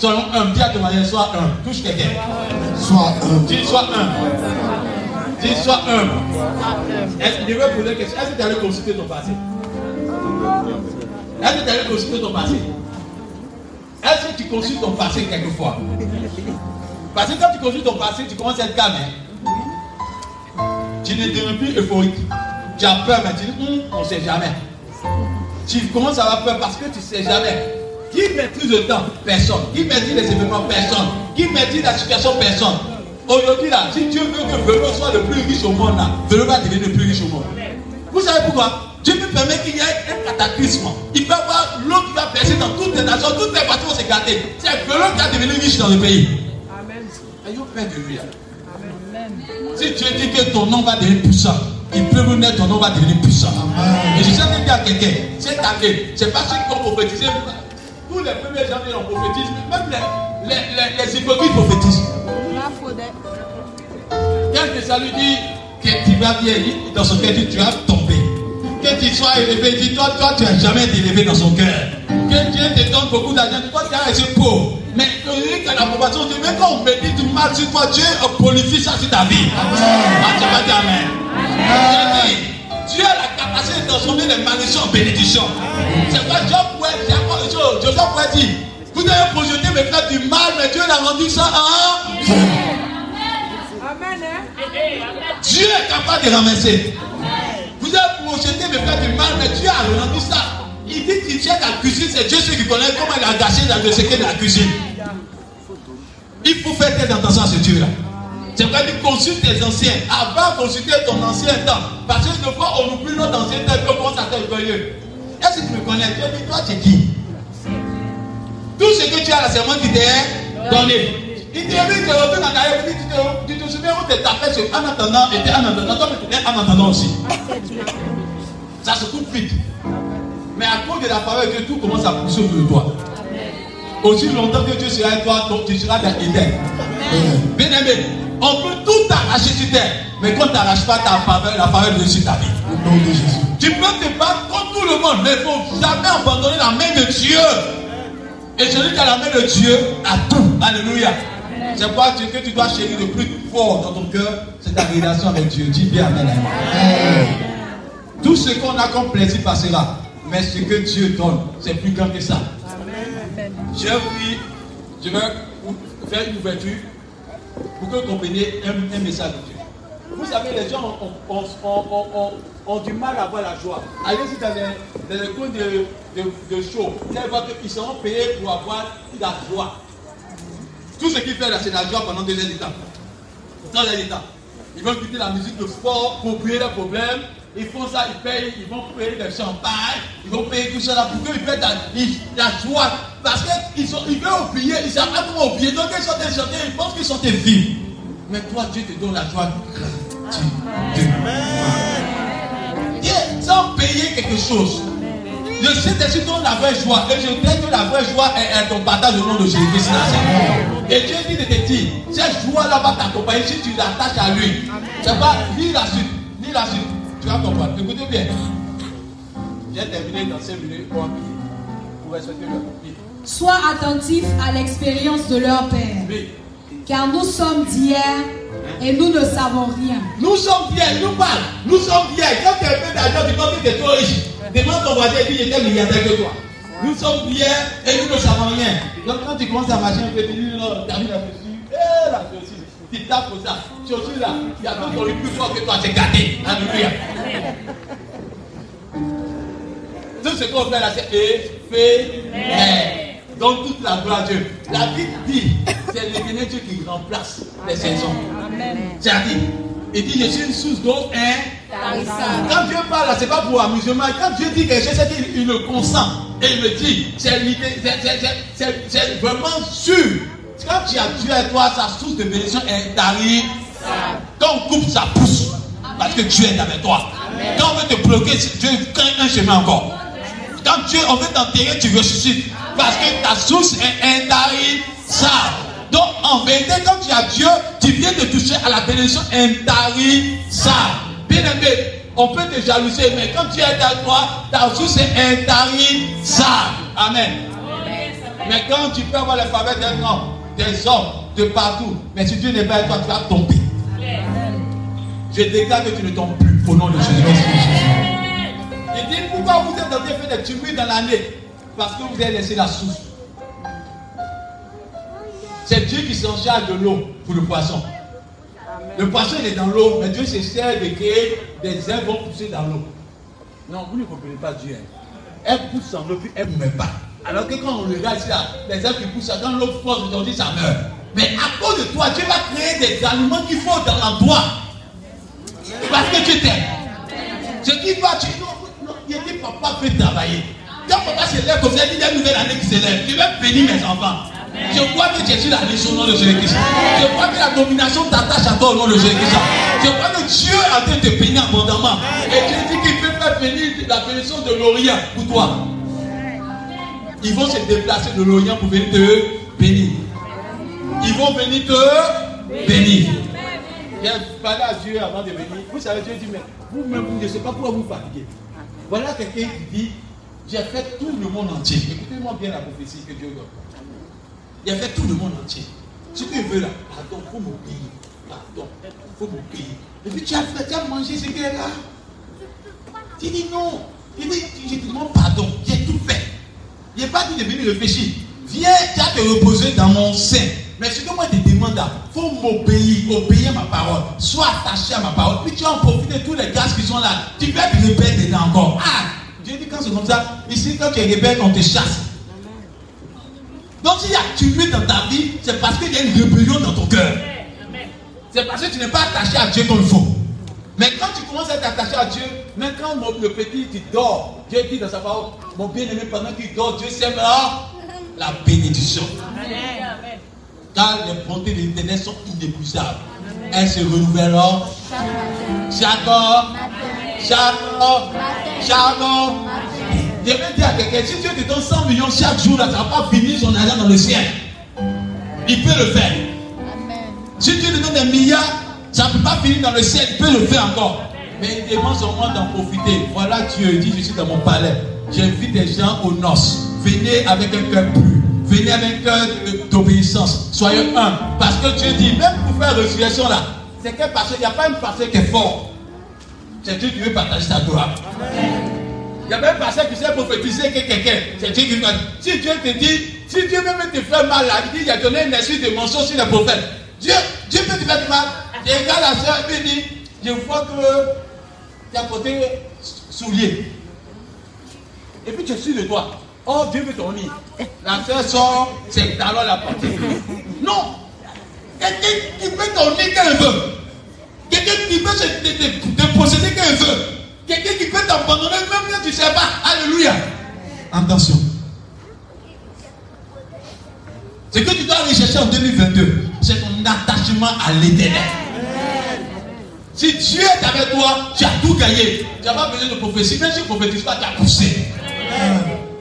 Soyons un. Dis à ton mari, sois un. Touche quelqu'un. Sois un. Dis, sois un. Dis, sois un. Est-ce que je vais poser une question? Est-ce que tu allais consulter ton passé? Est-ce que tu allais consulter ton passé? Est-ce que tu consultes ton passé quelquefois? Parce que quand tu consultes ton passé, tu commences à être calme. Hein? Tu ne deviens plus euphorique. Tu as peur, mais tu dis, hum, on ne sait jamais. Tu commences à avoir peur parce que tu ne sais jamais. Qui maîtrise le temps Personne. Qui maîtrise les événements Personne. Qui maîtrise la situation Personne. Aujourd'hui, là, si Dieu veut que Vélo soit le plus riche au monde, là, Vélo va devenir le plus riche au monde. Vous savez pourquoi? Dieu peut permettre qu'il y ait un cataclysme. Il peut avoir l'eau qui va percer dans toutes les nations, toutes les parties vont s'éclater. C'est Vélo qui va devenir riche dans le pays. Amen. Ayons peur de lui. Amen. Si Dieu dit que ton nom va devenir puissant, il peut vous naître, ton nom va devenir puissant. Amen. Et je sais dire à quelqu'un, cette année, c'est pas ceux qui ont prophétisé. Les premiers gens qui ont prophétisé, même les, les, les, les hypocrites prophétisent. Quand ça lui dit que tu vas vieillir, dans son cœur, tu vas tomber. Que tu sois élevé, dis toi, toi, tu n'as jamais été élevé dans son cœur. Que Dieu te donne beaucoup d'argent, toi, tu as resté pauvre. Mais que de Dieu, même quand on médite du mal sur toi, Dieu bonifie ça sur ta vie. Ah, Amen. Amen. Dieu a la capacité de transformer les malédictions en bénédictions. C'est quoi Dieu pourrait, Dieu pourrait dire Vous avez projeté faire du mal, mais Dieu l'a rendu ça en bien. Amen. Dieu est capable de ramasser. Vous avez projeté faire du mal, mais Dieu a rendu ça. Il dit qu'il tient la cuisine, c'est Dieu qui connaît comment il a gâché dans le secret de la cuisine. Il faut faire telle attention à ce Dieu-là. C'est vrai qu'il consulte tes anciens. Avant de consulter ton ancien temps. Parce que des fois, on oublie notre ancien temps et on commence à t'orgueilleux. Est-ce que tu me connais? Dieu dit, toi, tu es qui Tout ce que tu as là, c'est moi qui t'ai donné. Il te dit, en arrière, tu te, tu te souviens où tu tapé sur en attendant, et tu en attendant, toi, tu es en attendant aussi. Ça se coupe vite. Mais à cause de la parole de Dieu, tout commence à pousser autour de toi. Aussi longtemps que Dieu sera avec toi, tu seras dans l'Éden. Bien aimé, on peut tout arracher sur terre. Mais quand tu n'arraches pas ta faveur, la faveur de Dieu sur ta vie. Au nom de Jésus. Tu peux te battre contre tout le monde, mais il ne faut jamais abandonner la main de Dieu. Et celui qui a la main de Dieu a tout. Alléluia. C'est quoi que tu dois chérir le plus fort dans ton cœur, c'est ta relation avec Dieu. Dis bien Amen. Tout ce qu'on a comme plaisir passera. Mais ce que Dieu donne, c'est plus grand que ça. Je vais, je vais faire une ouverture pour que vous compreniez un, message. Vous savez, les gens ont, du mal à avoir la joie. Allez-y dans les, dans les coins de, show. Qu'ils seront payés pour avoir la joie. Tout ce qu'ils font là, c'est la joie pendant deux heures de. Ils vont quitter la musique de sport pour oublier leurs problèmes ils font ça, ils payent, ils vont payer le champagne, ils vont payer tout là pour qu'ils fassent la, la joie. Parce qu'ils ils veulent oublier, ils savent pas comment oublier. Donc ils sont des ils pensent qu'ils sont des vies. Mais toi, Dieu te donne la joie gratuitement. Sans payer quelque chose. Le Saint-Esprit donne la vraie joie. Et je dis que la vraie joie est, ton partage au nom de Jésus-Christ. Et Dieu dit de te dire, cette joie-là va t'accompagner si tu l'attaches à lui. C'est pas, lis la suite, lis la suite. Tu vas comprendre. Écoutez bien. J'ai terminé dans ces minutes pour Sois attentif à l'expérience de leur Père. Car nous sommes d'hier et nous ne savons rien. Nous sommes d'hier, nous parle. Nous sommes d'hier. Quand tu as fait d'argent, tu penses que tu es trop riche. Demande ton voisin et dis j'étais milliardaire que toi. Nous sommes d'hier et nous ne savons rien. Donc quand tu commences à marcher un peu, tu dis non, tu as mis la chaussure. Eh, la chaussure. Tu tapes pour ça. Chaussure là, il y a d'autres qui plus fort que toi, c'est gâté. Alléluia. Tout ce qu'on fait là, c'est éphémère. Donc toute la gloire à Dieu. La Bible dit, c'est l'éternel Dieu qui remplace les saisons. C'est-à-dire, il dit, je suis une source d'eau Quand Dieu parle, ce n'est pas pour amusement. Quand Dieu dit quelque chose, c'est qu'il le consent. Et il me dit, c'est vraiment sûr. Quand tu as Dieu à toi, sa source de bénédiction est tarif. Quand on coupe, ça pousse. Parce que Dieu est avec toi. Quand on veut te bloquer, Dieu crée un chemin encore. Quand Dieu, on veut t'enterrer, tu ressuscites. Parce que ta source est intarissable. Donc, en vérité, quand tu as Dieu, tu viens de toucher à la bénédiction intarissable. Bien aimé, on peut te jalouser, mais quand tu es dans toi, ta source est intarissable. Amen. Mais quand tu peux avoir le faveur d'un homme, des hommes, de partout, mais si Dieu n'est pas avec toi, tu vas tomber. Je déclare que tu ne tombes plus au nom de Jésus. Il dit pourquoi vous êtes en train de faire des tumules dans l'année? Parce que vous avez laissé la source. C'est Dieu qui s'en charge de l'eau pour le poisson. Le poisson il est dans l'eau, mais Dieu se sert de créer des herbes vont pousser dans l'eau. Non, vous ne comprenez pas Dieu. Hein. Elle pousse en eau, puis elle ne meurt pas. Alors que quand on regarde ça, les herbes qui poussent, quand l'eau force aujourd'hui, ça meurt. Mais à cause de toi, Dieu va créer des aliments qu'il faut dans l'endroit. Parce que tu t'aimes. Ce qui va, tu il dit papa peut travailler. Quand papa se lève comme ça, il dit une nouvelle année qui se lève. Je vais bénir mes enfants. Je crois que sur la liste au nom de Jésus-Christ. Je crois que la domination t'attache à toi au nom de Jésus-Christ. Je crois que Dieu a train de te bénir abondamment. Et Dieu dit qu'il peut faire bénir la bénédiction de l'Orient pour toi. Ils vont se déplacer de l'Orient pour venir te bénir. Ils vont venir te bénir. J'ai parlé à Dieu avant de venir. Vous savez, Dieu dit, mais vous-même, vous ne savez pas pourquoi vous fatiguez. Voilà quelqu'un qui dit J'ai fait tout le monde entier. Écoutez-moi bien la prophétie que Dieu donne. A fait tout le monde entier. Si tu veux là, pardon, il faut m'oublier. Pardon, il faut m'oublier. Et puis tu as, fait, tu as mangé ce qu'il là. Tu dis non. Il dit Je te demande pardon. J'ai tout fait. Il n'est pas dit de venir réfléchir. Viens, tu as te reposer dans mon sein. Mais ce que moi je te demande, il faut m'obéir, obéir à ma parole. Sois attaché à ma parole. Puis tu en profiter de tous les gaz qui sont là. Tu vas être rebelle dedans encore. Ah, Dieu dit quand c'est comme ça, ici quand tu es rebelle, on te chasse. Donc s'il y a tué dans ta vie, c'est parce qu'il y a une rébellion dans ton cœur. C'est parce que tu n'es pas attaché à Dieu comme il faut. Mais quand tu commences à t'attacher à Dieu, même quand le petit tu dors, Dieu dit dans sa parole, mon bien-aimé, pendant qu'il dort, Dieu sèmera la bénédiction. Amen. Car les bontés de l'éternel sont inépuisables. Elles se renouvelleront chaque heure, chaque heure, chaque heure. Je vais dire à quelqu'un, si Dieu te donne 100 millions chaque jour, là, ça ne va pas finir son argent dans le ciel. Il peut le faire. Si Dieu te donne des milliards, ça ne peut pas finir dans le ciel, il peut le faire encore. Mais il demande seulement d'en profiter. Voilà Dieu dit, je suis dans mon palais. J'invite des gens aux noces. Venez avec un cœur pur. Venez avec un cœur d'obéissance. Soyez un. Parce que Dieu dit, même pour faire résurrection là, c'est qu'un pasteur, il n'y a pas une pasteur qui est fort. C'est Dieu qui veut partager sa gloire. Il n'y a même un pasteur qui sait prophétiser que quelqu'un. C'est Dieu qui veut. Si Dieu te dit, si Dieu veut même te faire mal, là, il dit, il a donné une esprit de mensonge sur les prophètes. Dieu, Dieu peut te faire mal. Je regarde la soeur et dit, je vois que tu as porté soulier. Et puis tu es sûr de toi. Oh, Dieu veut ton. La soeur sort c'est talons la portée. Non. Quelqu'un qui peut ton lit qu'elle veut. Quelqu'un qui peut te, posséder qu'elle veut. Quelqu'un qui peut t'abandonner même quand tu ne sais pas. Alléluia. Attention. Ce que tu dois aller chercher en 2022, c'est ton attachement à l'éternel. Si Dieu est avec toi, tu as tout gagné. Tu n'as pas besoin de prophétie. Même si tu ne prophétises pas, tu as poussé.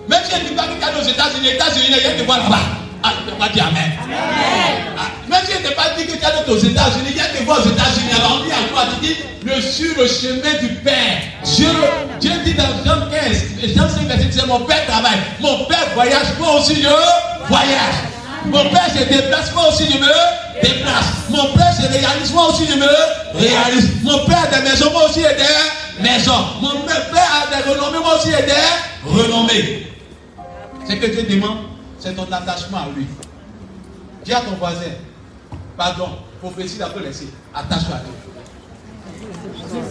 Même si tu ne dis pas que tu es aux États-Unis, les États-Unis, il y a te voir là-bas. Ah, tu ne pas dire Amen. Ah, même si tu n'es pas dit que tu es aux États-Unis, il y a te voir aux États-Unis. Alors on dit à toi, tu dis, je suis le chemin du Père. Dieu, Dieu dit dans Jean 15, Jean 5, verset 17, mon Père travaille. Mon Père voyage, moi aussi je voyage. Mon Père se déplace, moi aussi je me déplace. Mon Père se réalise, moi aussi je me réalise. Mon Père a des maisons, moi aussi j'ai des maisons. Mon Père a des renommées, moi aussi j'ai des renommées. Ce que Dieu demande, c'est ton attachement à lui. Dis à ton voisin, pardon, prophétie d'après laisser, attache-toi à lui.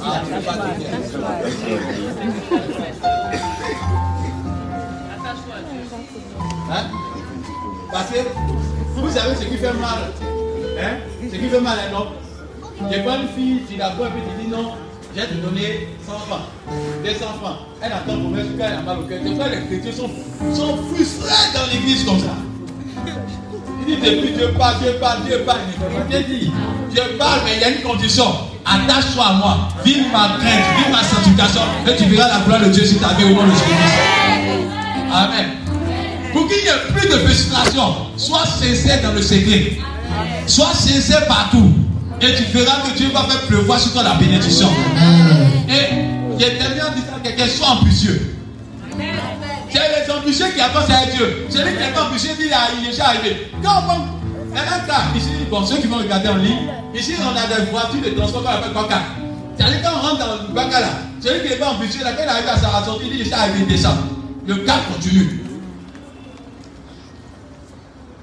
Ah, tu. Hein? Parce que vous savez ce qui fait mal. Hein? Ce qui fait mal à un homme. J'ai pas une fille, tu la vois et puis tu dis non, j'ai te donner 100 francs, 200 francs. Elle attend pour mettre elle a mal au cœur. Des fois, les chrétiens sont, sont frustrés dans l'église comme ça. Il dit depuis Dieu parle, Dieu parle, Dieu parle. Dieu dit, Dieu parle, mais il y a une condition. Attache-toi à moi, vive ma crainte, vive ma sanctification, et tu verras la gloire de Dieu sur ta vie au nom de Jésus. Amen. Pour qu'il n'y ait plus de frustration, sois sincère dans le secret. Sois sincère partout. Et tu verras que Dieu va faire pleuvoir sur toi la bénédiction. Et j'ai tellement dit à quelqu'un, sois ambitieux. C'est les ambitieux qui avancent avec Dieu. Celui qui n'est pas ambitieux dit il est déjà arrivé. Quand on prend un cas, ici, bon, ceux qui vont regarder en ligne, ici on a des voitures de transport qu'on appelle Coca. C'est-à-dire quand on rentre dans le Coca là, celui qui n'est pas ambitieux, là, quand il arrive à sa sortie, il dit il est arrivé, il descend. Le cas continue.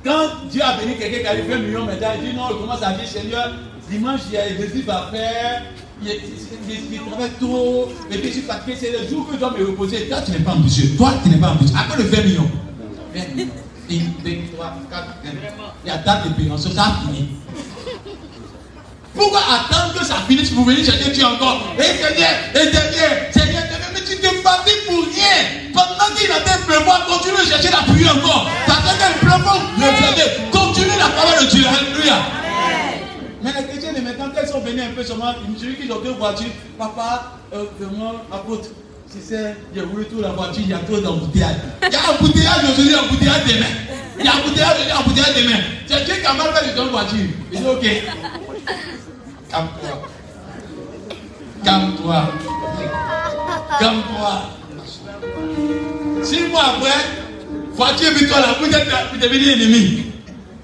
Quand Dieu a béni quelqu'un qui a eu 20 millions maintenant, il dit non, il commence à dire Seigneur, dimanche, il y a trucs à faire, il, il, il, il travaille trop, et puis je suis fatigué, c'est le jour que je dois me reposer. Toi, tu n'es pas ambitieux. Toi, tu n'es pas ambitieux. Après le 20 millions, 20 millions, 1, 2, 3, 4, 5, il y a date de péremption, ça a fini. Pourquoi attendre que ça finisse pour venir chercher Dieu encore? Et Seigneur, et Seigneur, Seigneur, mais tu te fatigues pour rien. Pendant qu'il a fait pleuvoir, continue de chercher la pluie encore. Parce que le pleuvoir, le continue la parole de Dieu. Alléluia. Mais les chrétiens de maintenant, quand ils sont venus un peu seulement, celui qui ont deux voitures, papa, euh, vraiment, apôtre, si c'est, j'ai voulu tout la voiture, il y a trop d'embouteillage. Il y a embouteillage aujourd'hui, embouteillage demain. Il y a embouteillage aujourd'hui, embouteillage demain. C'est Dieu qui a mal fait de ton voiture. Il dit, ok. Calme-toi. Calme-toi. Calme-toi. Six mois après, voiture vite toi là, vous êtes devenu ennemi.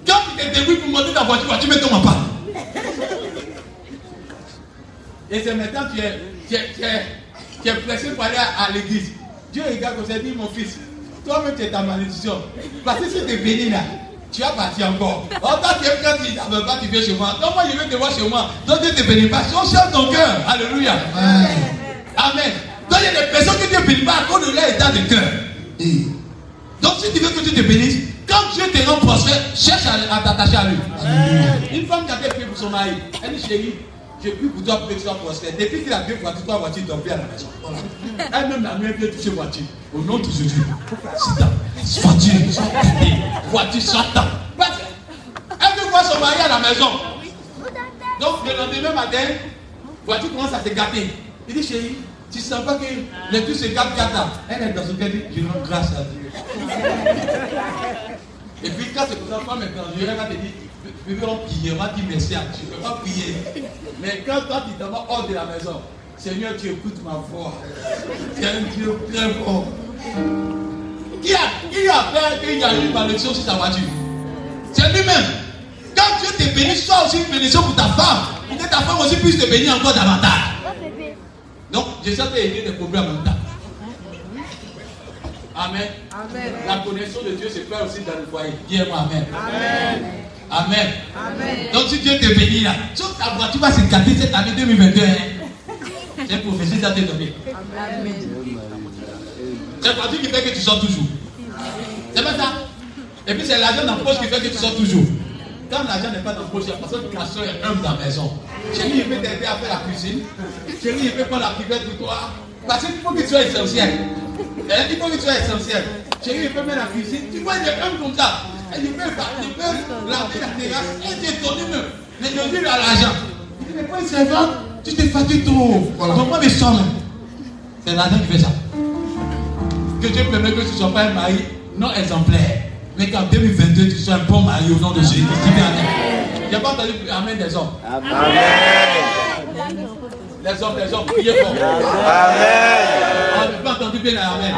Quand tu t'es débrouillé pour monter ta voiture, voiture met ton pas. Et c'est maintenant que tu es, tu es, tu es, tu es pressé pour aller à, à l'église. Dieu regarde comme ça dit, mon fils, toi-même tu es ta malédiction. Parce que si tu es béni là, tu vas partir encore. Toi tu es quand tu ne pas, tu viens chez moi. Donc moi je vais te voir chez moi. Donc Dieu te bénit pas. On cherche ton cœur. Alléluia. Amen. Amen. Donc il y a des personnes qui ne te bénissent pas à cause de leur état de cœur. Donc si tu veux que Dieu te bénisse, quand Dieu te rend prospère, cherche à, à t'attacher à lui. Amen. Une femme qui a fait prier pour son mari, elle dit chérie, j'ai pris pour toi pour que tu sois prospère. Depuis qu'il a deux voitures, trois voitures, il dort plus à la maison. Voilà. Elle-même la nuit, elle vient toucher voiture. Au nom de Jésus. C'est Voiture. Voiture, Satan. Elle veut voir son mari à la maison. Donc le lendemain matin, voiture commence à se gâter. Il dit chérie, tu ne sens pas que les tout se gâtent, gâtent là. Elle est dans son dit, je rends grâce à Dieu. Et puis quand c'est comme ça, femme est dans Dieu, elle va te dire, bébé, on prie, on va dire merci à Dieu. Je peux pas prier. Mais quand toi tu t'en vas hors de la maison, Seigneur, tu écoutes ma voix. Tu un Dieu très fort. Qui a, qui a fait qu'il y a une malédiction sur ta voiture? C'est lui-même. Quand Dieu te bénit, sois aussi une bénédiction pour ta femme. Pour que ta femme aussi puisse te bénir encore davantage. Donc, Jésus a aider des problèmes en temps. Amen. Amen. La connaissance de Dieu se fait aussi dans le foyer. Dis-moi Amen. Amen. Amen. Amen. Donc si Dieu te bénit là, toute ta voiture va se gâter cette année 2021. C'est une prophétie ça t'est donné. Amen. C'est la voiture qui fait que tu sors toujours. C'est pas ça. Et puis c'est l'argent dans la poche qui fait que tu sors toujours. Quand l'argent n'est pas dans la poche, il y a personne soeur est humble dans la maison. Chérie, il peut t'aider à faire la cuisine. Chérie, il peut prendre la cuvette pour toi. Parce qu'il faut que tu sois essentiel. Il faut que tu sois essentiel. Chérie, je peux mettre la cuisine. Tu vois des hommes comme ça. Et je peux, je peux laver la terrasse et t'étonner même. Mais je dis à l'argent. Il dit, mais pas une servante, tu te fatigues trop. Voilà. Donc moi, mes même. C'est l'argent qui fait ça. Que Dieu permet que tu ne sois pas un mari non exemplaire. Mais qu'en 2022, tu sois un bon mari au nom de Jésus. Amen. N'ai pas entendu Amen des hommes. Les hommes, les hommes, priez fort. Ah, je n'ai pas entendu bien Amen.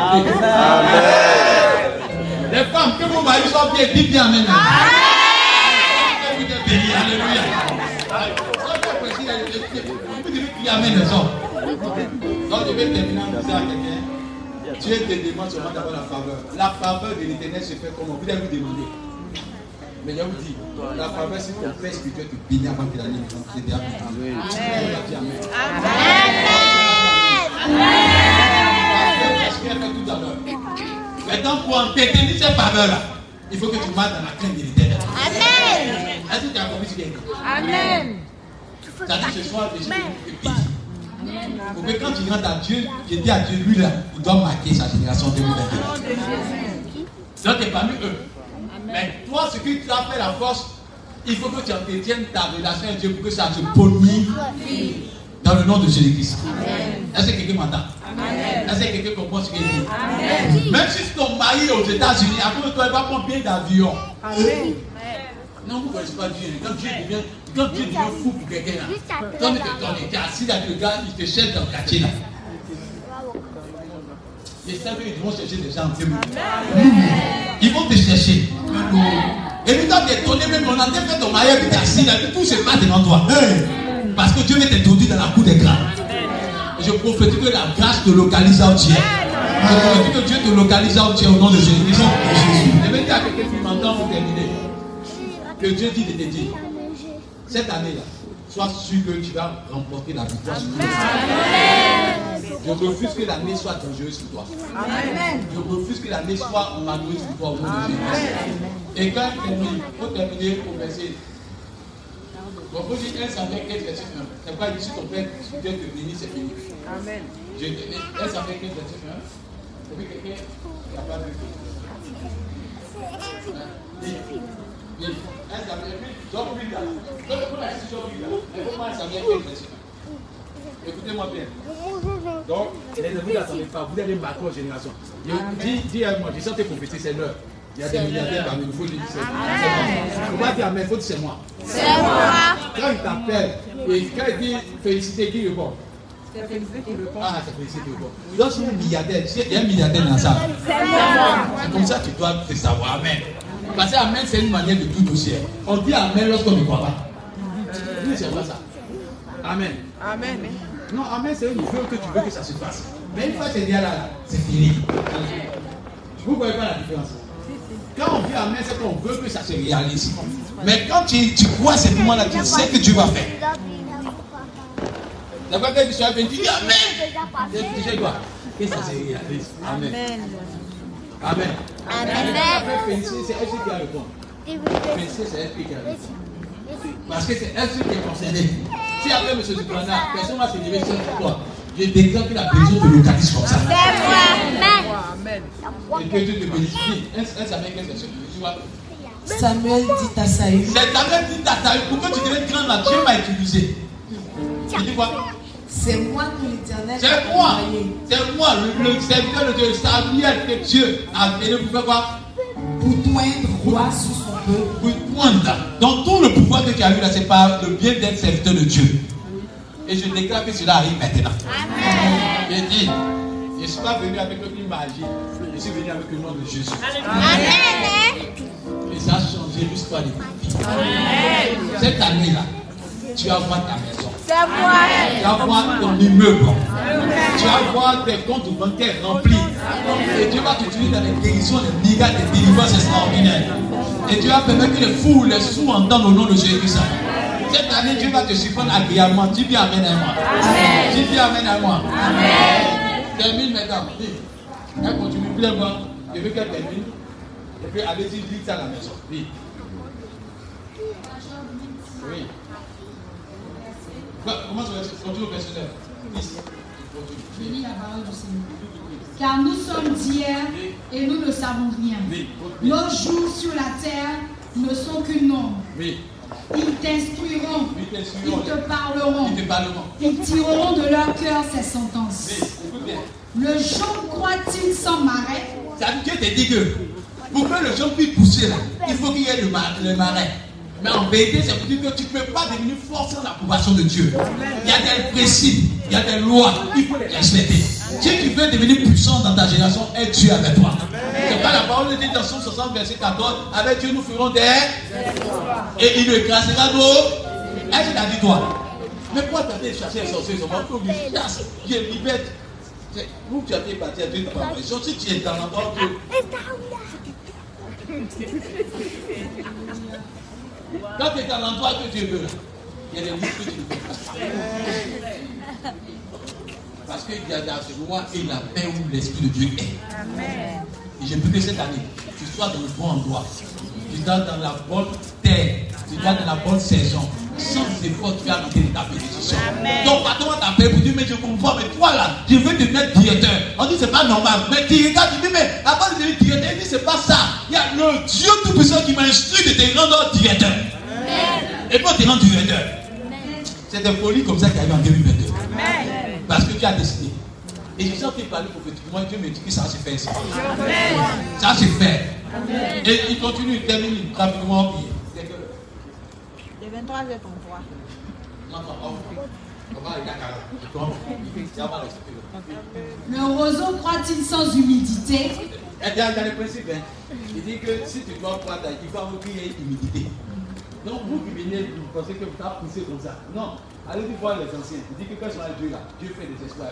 Les femmes, que vos maris soient bien, dites bien Amen. Que vous êtes bénis. Alléluia. Vous devez crier Amen les hommes. Donc je vais terminer en disant à quelqu'un. Dieu te demande seulement d'avoir la faveur. La faveur de l'éternel se fait comment Vous devez vous demander. Mais je vous dis, la faveur, c'est ton Père spirituel te bénit avant que l'année déjà. Dis Amen. Parce qu'il a fait tout à l'heure. Maintenant, pour entretenir cette faveur-là, il faut que tu marches dans la crainte de l'éternel. Est-ce que tu as compris ce qu'il a dit? Amen. Ce soir, je suis que quand tu rentres à Dieu, je dis à Dieu, lui là, il doit marquer sa génération 2022. Donc tu es parmi eux. Mais toi, ce que tu as fait la force, il faut que tu entretiennes ta relation avec Dieu pour que ça se produise dans le nom de Jésus-Christ. Est-ce que quelqu'un m'entend? Est-ce que quelqu'un comprend ce qu'il dit Même si ton mari est aux États-Unis, après toi, il va prendre bien d'avion. Non, vous ne connaissez pas Dieu. Quand Dieu devient, quand Dieu devient fou pour quelqu'un là, quand tu es assis là, tu regardes, il te cherche dans le quartier là. Les services, ils vont chercher des gens. Ils vont te chercher. Et puis quand tu es étonné, même on a fait ton mariage, tu es assis là, tout se passe devant toi. Parce que Dieu veut t'introduire dans la cour des grands. Je prophétise que la grâce te localise en Dieu. Je prophétise que Dieu te localise en Dieu au nom de Jésus-Christ. Je vais dire à quelqu'un qui m'entend pour terminer. Que Dieu dit de te dire, cette année-là, sois sûr que tu vas remporter la victoire sur toi. Je refuse que l'année soit dangereuse pour toi. Je refuse que l'année soit malheureuse pour toi au nom de Jésus. Et quand il termine, il faut terminer au verset. Donc, il 1 Samuel 15, verset 1. C'est pas ici ton père, si Dieu te bénit, c'est fini. Amen. Je- 1 Samuel 15, verset 1. C'est fait quelqu'un qui n'a pas vu. Lis. Lis. 1 Samuel, puis, Job lit là. Donc, il faut la laisser Job lit là. Il faut prendre 1 Samuel 15, verset 1. Écoutez-moi bien. Donc, les amis, n'attendez pas. Vous allez marquer aux générations. Dis, dis à moi, je sens tes prophéties, c'est l'heure. Il y a des milliardaires parmi faut dire c'est moi. Ne faut pas dire Amen, il faut dire c'est moi. Quand il t'appelle, et quand il dit félicité, qui répond? C'est félicité qui répond. Ah, c'est félicité qui répond. Donc, c'est un milliardaire. Il y a un milliardaire dans ça. C'est comme ça que tu dois te savoir. Amen. Parce que Amen, c'est une manière de tout aussi. On dit Amen lorsqu'on ne croit pas. C'est vrai ça. Amen. Amen. Non, Amen, c'est un niveau que tu veux que ça se passe. Mais une fois que c'est bien là, c'est fini. Vous ne voyez pas la différence Quand on dit Amen, c'est qu'on veut que ça se réalise. Mais quand tu, tu crois à ce moment-là, tu sais que Dieu va faire. D'accord, quand tu sois bien, tu dis Amen. Tu sais quoi? Que ça se réalise. Amen. Amen. Féliciter, c'est elle qui a répondu. Féliciter, c'est elle qui a répondu. Parce que c'est elle qui est concernée. Si après M. Duplana, personne va se lever sur toi, je déclare que la bénédiction te localise comme ça. Amen. Et que Dieu te bénisse. Un, Samuel 15, verset 2, tu vois. Samuel dit à Saül, C'est Samuel dit à Saül, pour que tu deviennes grand là, Dieu m'a utilisé. Il dit quoi? C'est moi que l'Éternel C'est a moi. C'est moi, le, le serviteur de Dieu, Samuel que Dieu a appelé pour faire quoi? Pour toindre roi sur son peuple. Pour. Donc tout le pouvoir que tu as eu là, c'est par le bien d'être serviteur de Dieu. Et je déclare que cela arrive maintenant. J'ai dit, je ne suis pas venu avec une magie, je suis venu avec le nom de Jésus. Et ça a changé l'histoire de ta vie. Cette année-là, tu vas voir ta maison. Tu vas voir ton immeuble. Tu vas voir tes comptes bancaires remplis. Et Dieu va t'utiliser dans les guérisons, les miracles, les délivrances extraordinaires. Et Dieu va permettre que les fous, les sous entendent au nom de Jésus-Christ. Cette année, Dieu va te surprendre agréablement. Dis bien Amen à moi. Dis bien Amen à moi. Termine maintenant. Dis. Elle continue, plein moi. Je veux qu'elle termine. Et puis allez-y, dites ça à la maison. Dis. Oui. Quoi, Comment ça va se continue au personnel? Dis. Je lis la parole du Seigneur. Car nous sommes d'hier et nous ne savons rien. Nos jours sur la terre ne sont qu'une ombre. Ils t'instruiront, Ils te parleront, Ils te parleront. ils tireront de leur cœur ces sentences. Le jonc croit-il sans marais? Ça veut dire que pour que le jonc puisse pousser là, il faut qu'il y ait le marais. Mais en vérité, ça veut dire que tu ne peux pas devenir fort sans l'approbation de Dieu. Il y a des principes, il y a des lois, il faut les respecter. Si tu veux devenir puissant dans ta génération, aie Dieu avec toi. C'est pas la parole de Dieu dans Somme 60, verset 14. Avec Dieu, nous ferons des. Et il nous écrasera nos. Est-ce qu'il a dit toi Mais pourquoi tu as été chercher les sorciers? Ils ont dit chasse, Dieu libère. C'est- Où tu as été parti à Dieu, tu vas voir. Si tu es dans l'endroit que. Quand tu es dans l'endroit que Dieu veut, il y a des livres que tu ne peux pas. Parce qu'il y a dans ce moment et la paix où l'Esprit de Dieu est. Et j'ai pris que cette année, tu sois dans le bon endroit. Tu sois dans la bonne terre. Tu sois dans la bonne saison. Sans effort, tu vas rentrer dans ta bénédiction. Donc, patron va t'appeler pour dire, mais je comprends, mais toi là, je veux te mettre directeur. On dit, c'est pas normal. Mais directeur, tu dis, mais avant de devenir directeur, il dit, c'est pas ça. Il y a le Dieu Tout-Puissant qui m'a instruit de te rendre directeur. Et pour te rendre directeur. C'est des folies comme ça qui arrivent en 2022. Parce que tu as décidé. Et je sens que parler prophétiquement, Dieu me dit que ça se fait ici. Ça se fait. Et il continue, il termine rapidement. puis c'est que- Le 23 je ton droit. Non, non, on- on va aller à Kara. Je comprends. Il y a mal expliqué. Le roseau croit-il sans humidité? Eh bien, il y a le principe. Hein. Il dit que si tu dois croire, il faut qu'il y ait humidité. Donc, vous qui venez, vous pensez que vous avez poussé comme ça. Non. Allez-y voir les anciens. Il dit que quand sont Dieu là, Dieu fait des exploits.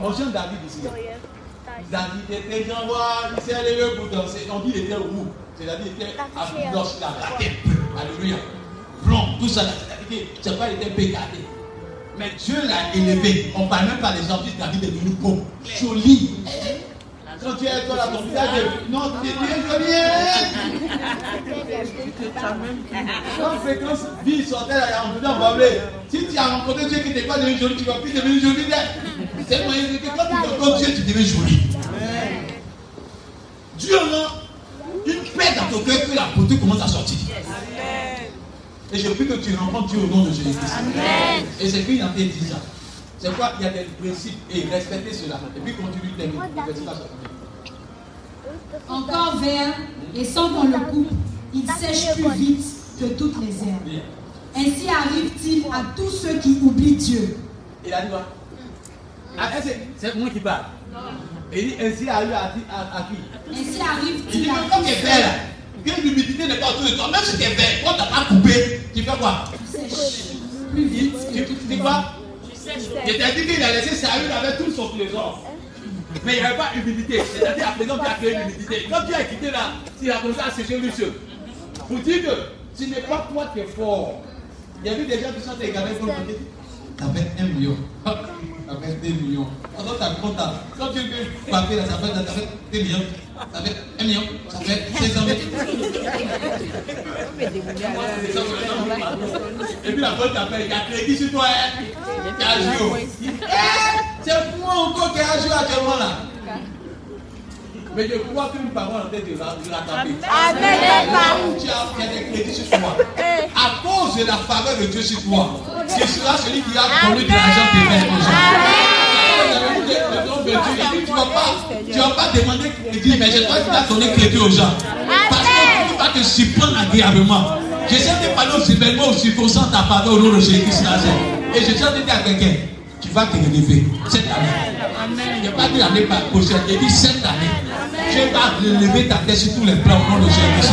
On chante David ici. David était grand roi, il s'est levé pour danser. On dit qu'il était roux. C'est-à-dire qu'il était à la tête. Alléluia. Blond, tout ça c'est pas, était bégadé. Mais Dieu l'a élevé. On ne parle même pas des gens David est devenu beau, joli. Quand tu es toi là, ton visage. Non, tu es joli. Quand fréquence vie sortait là, on en parler. Si tu as rencontré Dieu qui n'était pas devenu joli, tu vas plus devenir joli. C'est moyen que quand tu rencontres Dieu, tu deviens joli. Dieu a une paix dans ton cœur que la beauté commence à sortir. Et je prie que tu rencontres Dieu au nom de Jésus-Christ. Et c'est qu'il en fait 10 ans. C'est quoi? Il y a des principes et respectez cela. Et puis continue 60. Encore vert et sans qu'on le coupe, il sèche plus vite que toutes les herbes. Ainsi arrive-t-il à tous ceux qui oublient Dieu. Il a dit quoi Ah, C'est moi qui parle? Il dit ainsi arrive à, à, à qui? Ainsi Il dit arrive-t-il à tous vert là, que l'humidité n'est pas autour de toi, même si tu es vert, quand tu n'as pas coupé, tu fais quoi? Plus vite Tu tu toutes dis les quoi? Herbes. Il t'a dit qu'il a laissé Saül avec tout son trésor. Mais il n'y avait pas d'humidité. C'est-à-dire à présent tu as créé l'humidité. Quand tu as quitté là, tu as commencé à sécher le ciel. Pour dire que ce n'est pas toi qui es fort. Il y a eu des gens qui sont pour me Ça fait un million. Ça fait 2 millions. Alors tu as comptable. Quand tu veux papier ça fait, ça fait 2 millions. Ça fait 1 million. Ça fait 500 000. Et puis la bonne t'appelle, il y a crédit sur toi, hein? Il y a Agio. C'est moi encore qui ai Agio actuellement là. Mais je crois qu'une parole en tête de la taper. Amen. La faveur de Dieu sur toi, ce sera celui qui a donné de l'argent aux gens. Tu ne vas pas, pas demander crédit, mais c'est toi qui vas donner crédit aux gens. Parce que tu vas te surprendre agréablement. Je sais que parler aux événements, aux circonstances, ta faveur au nom de Jésus-Christ. Et je tiens à dire à quelqu'un, tu vas te relever cette année. Il n'y a pas dit l'année prochaine, il dit cette année. Dieu va relever ta tête sur tous les plans au nom de Jésus-Christ.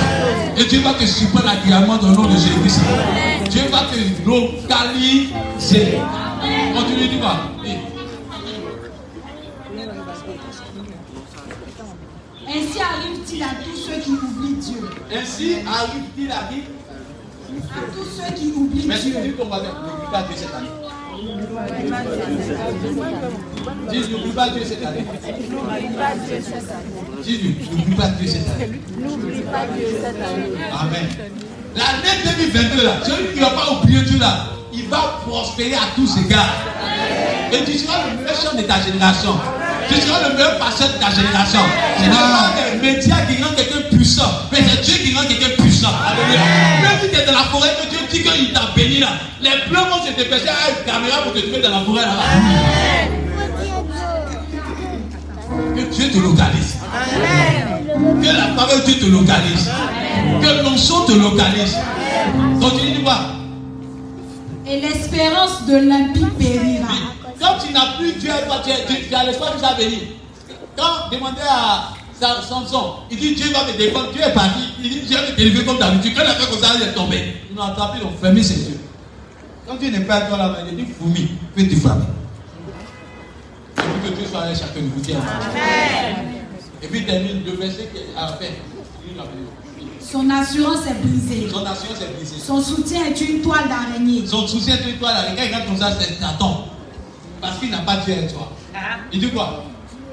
Et Dieu va te surprendre agréablement au nom de Jésus-Christ. Dieu va te localiser. Continue, dis-moi. Oui. Ainsi arrive-t-il à tous ceux qui oublient Dieu. Ainsi arrive-t-il à vie. À tous ceux qui oublient Merci, Dieu. Dis ton voisin, n'oublie pas Dieu cette année. Dis, n'oublie pas Dieu cette année. N'oublie pas Dieu cette année. Amen. L'année 2022 là, celui qui ne va pas oublier Dieu là, il va prospérer à tous égards. Et tu seras le chef de ta génération. Tu seras le meilleur pasteur de ta génération. Ce n'est pas les médias qui rendent quelqu'un puissant, mais c'est Dieu qui rend quelqu'un puissant. Alléluia. Même si tu es dans la forêt, que Dieu dit qu'il t'a béni là, les pleurs vont se dépêcher à une caméra pour te trouver dans la forêt là-bas. Que Dieu te localise. Que la parole de Dieu te localise. Que l'onction te localise. Continue voir. Et l'espérance de l'impie périra. Quand tu n'as plus Dieu avec toi, tu, tu- tu as l'espoir va venir. Quand demandez à Sa- Samson, il dit Dieu va me défendre, Dieu est parti. Il dit Dieu va me délivrer comme d'habitude. Quand il a fait comme ça, il est tombé. Ils l'ont attrapé, ils ont fermé ses yeux. Quand Dieu n'est pas à toi là, il dit Fourmi, fais du frappe. Et puis que Dieu soit avec chacun de vous. Dieu. Et puis il termine le verset est à la fin. Il la. Son assurance est brisée. Son assurance est brisée. Son soutien est une toile d'araignée. Son souci de toi là, les gars, ils regardent comme ça, c'est Satan. Parce qu'il n'a pas Dieu avec toi. Il dit quoi?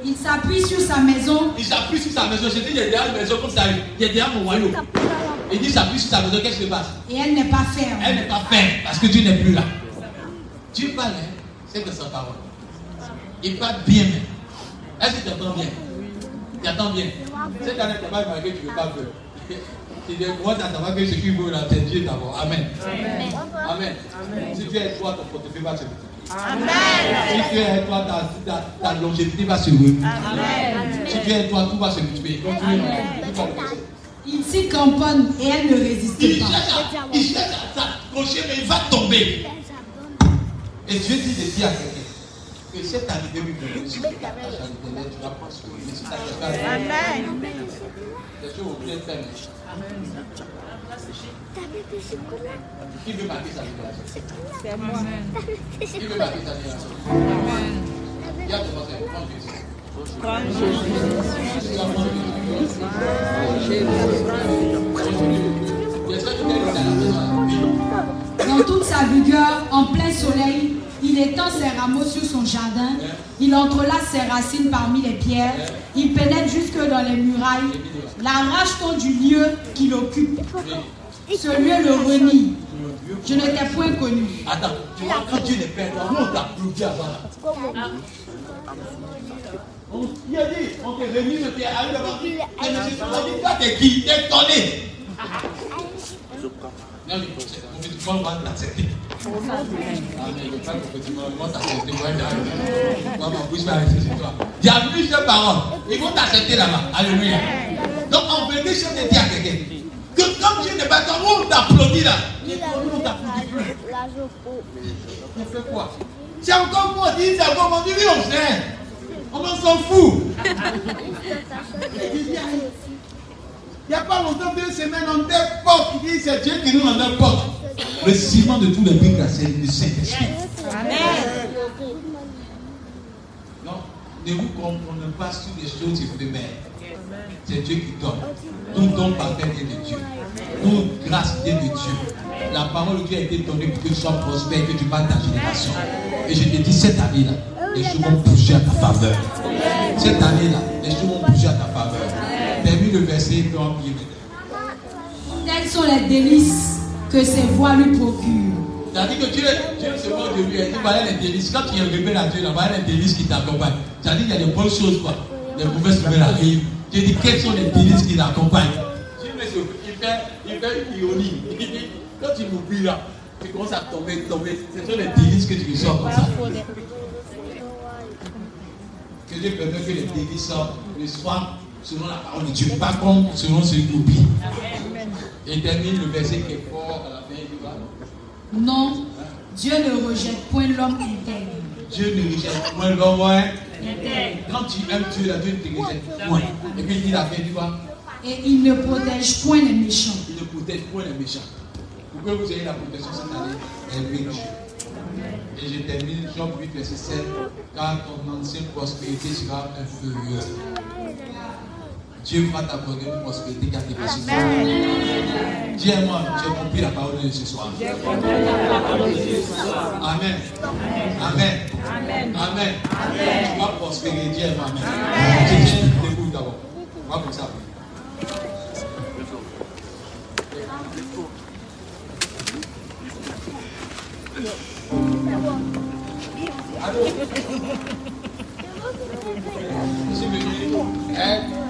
Il s'appuie sur sa maison Il s'appuie sur sa maison. Je dis, il y a déjà une maison comme ça. Il y a déjà mon royaume. Il dit, il s'appuie sur sa maison. Qu'est-ce qui se passe? Et elle n'est pas ferme. Elle n'est pas ferme parce que Dieu n'est plus là. Dieu parle, hein, c'est que sa parole. Il parle bien, mais. Est-ce que tu entends bien? Tu entends bien? Cette année, tu n'as pas marqué, tu ne veux pas peur. Tu moi, tu savoir que ce qui veut là, c'est Dieu d'abord. Amen. Amen. Si Dieu est toi, ton portefeuille va se multiplier. Si Dieu est toi, ta, ta, ta longévité va se multiplier. Si Dieu est toi, tout va se multiplier. Tu. Il s'y camponne et elle ne résiste Il pas. cherche à, il cherche à s'accrocher, mais il va tomber. Et Dieu dit de dire à quelqu'un que cette tu tu vas tu vont bien faire. Dans toute sa vigueur, en plein soleil, il étend ses rameaux sur son jardin. Il entrelace ses racines parmi les pierres. Il pénètre jusque dans les murailles. L'arrache-t-on du lieu qu'il occupe Ce lieu le renie. Je ne t'ai point connu. Attends, tu vois, quand Dieu n'est pas là, nous on t'applaudit avant là. On, il a dit, on te remis le pied, arrive devant lui. Mais je te dis, toi t'es qui? T'es étonné. Non, mais mon petit frère va t'accepter. Mais il ne veut pas que petit frère va t'accepter. Moi, j'arrive. Moi, ma bouche va rester sur toi. Il y a plusieurs paroles. Ils vont t'accepter là-bas. Alléluia. Donc, on choses de dire à quelqu'un. Que comme Dieu n'est pas on t'applaudit là. On t'applaudit plus. On fait quoi? C'est encore moi, dis, c'est encore moi, dis, on sait. On s'en fout. Il n'y a pas longtemps, deux semaines, on porte. Il dit, c'est Dieu qui nous en porte. Le ciment de tous les là, c'est le Saint-Esprit. Non, ne vous comprenez pas sur les choses éphémères. C'est Dieu qui donne. Tout don parfait vient de Dieu. Toute grâce vient de Dieu. La parole de Dieu a été donnée pour que tu sois prospère, que tu parles ta génération. Et je te dis, cette année-là, les choses vont bouger à ta faveur. Cette année-là, les choses vont bouger à ta faveur. Termine le verset on prie maintenant. Telles sont les délices que ses voix lui procurent? C'est-à-dire que Dieu, Dieu se moque de lui. Il dit voilà les délices. Quand tu es rebelle à Dieu, là, voilà les délices qui t'accompagnent. C'est-à-dire qu'il y a des bonnes choses, quoi. Les mauvaises nouvelles arrivent. Dieu dit quelles sont les délices qui ce- il fait, il fait ironie. Il dit quand tu m'oublies là, tu commences à tomber, tomber. Ce sont les délices que tu reçois comme ça. Que Dieu permet que les délices sortent le soir selon la parole de Dieu, pas comme selon celui qui oublie. Et termine le verset qui est fort à la fin du bas. Non, Dieu ne rejette point l'homme intègre. Dieu ne rejette point l'homme. hein. Quand tu aimes Dieu, là, Dieu ne te rejette point. Et puis il dit la fin du bas, Et il ne protège point les méchants. il ne protège point les méchants. Pour que vous ayez la protection cette année, aimez Dieu. Et je termine Jean 8, verset 7. Car ton ancienne prospérité sera inférieure. Dieu va t'accorder une prospérité qui a tes Dis-moi, j'ai compris la parole de Dieu ce soir. Amen. Amen. Amen. Tu vas prospérer. Dis-moi, Amen. Je tiens debout d'abord. On va comme ça. Allô? Je suis venu,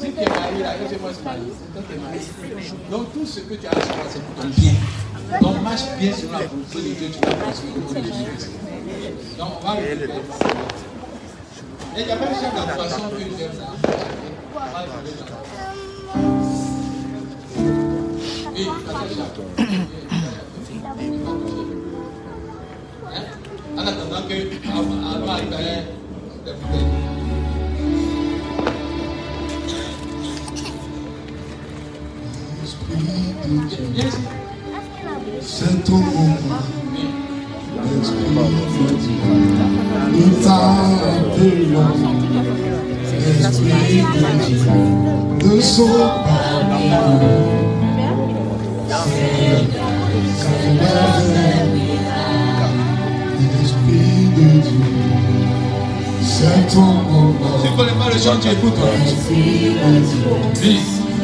Si tu es marié, là, moi, je suis marié. C'est toi qui es marié. Donc, tout ce que tu as à faire, c'est pour ton bien. Donc, marche bien sur la volonté de Dieu, tu vas prospérer au nom de Jésus. Donc, on va le faire. Et il n'y a de chef de poisson que tu aimes là. Oui. Hein? En attendant que Alma arrive à C'est ton moment. Esprit de Dieu. Nous t'appelons. Esprit de Dieu. De son parmi Esprit de Dieu. C'est ton moment. Tu connais pas le chant, tu écoutes.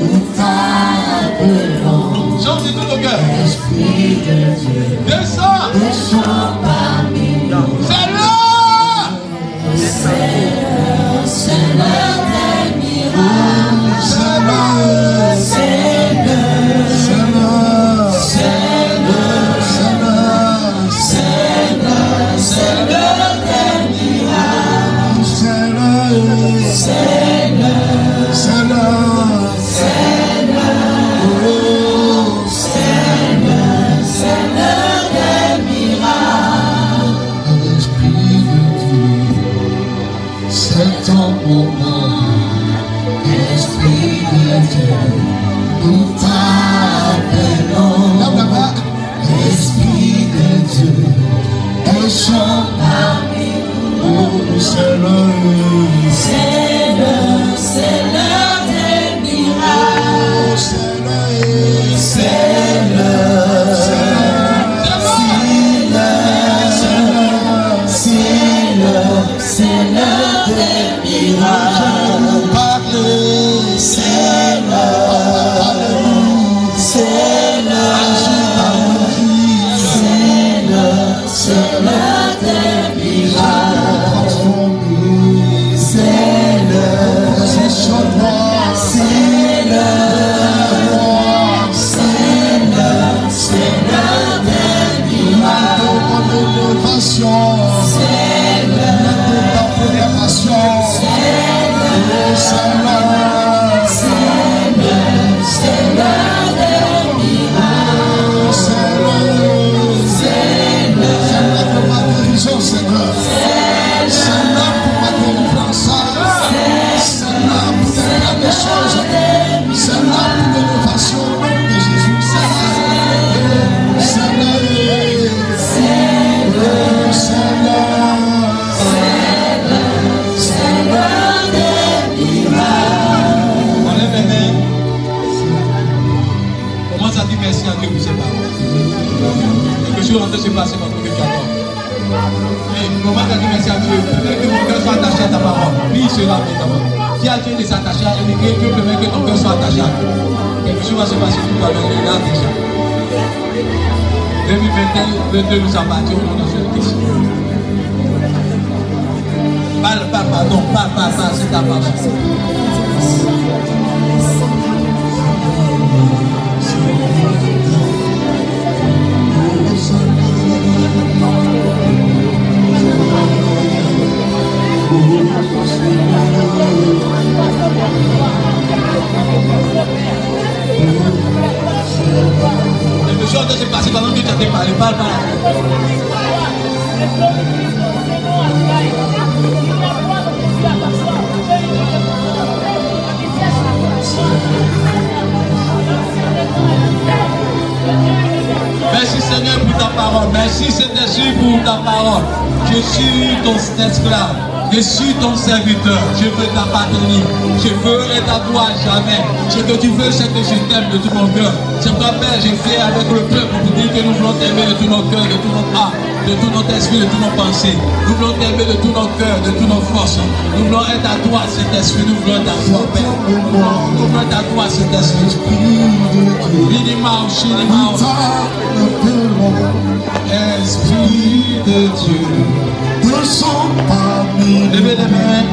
Nous t'appelons. Chante de tout ton cœur. Esprit de Dieu. Descends. De son parmi nous. C'est là. 22 nous au parle, pardon, parle, parle, parle, c'est ta pendant que tu as parlé. Parle, parle. Merci Seigneur pour ta parole. Merci Saint-Esprit pour ta parole. Je suis ton esclave. Je suis ton serviteur. Je veux t'appartenir. Je ferai ta toi à jamais. Ce que tu veux, c'est que je t'aime de tout mon cœur. C'est toi, Père, j'ai fait avec le peuple pour dire que nous voulons t'aimer de tout notre cœur, de tout notre âme, de tout notre esprit, de toutes nos pensées. Nous voulons t'aimer de tout notre cœur, de toutes nos forces. Nous voulons être à toi, cet esprit. Nous voulons être à toi, Père. Nous voulons être à toi, cet esprit. Esprit de Dieu, descends parmi Levez les mains.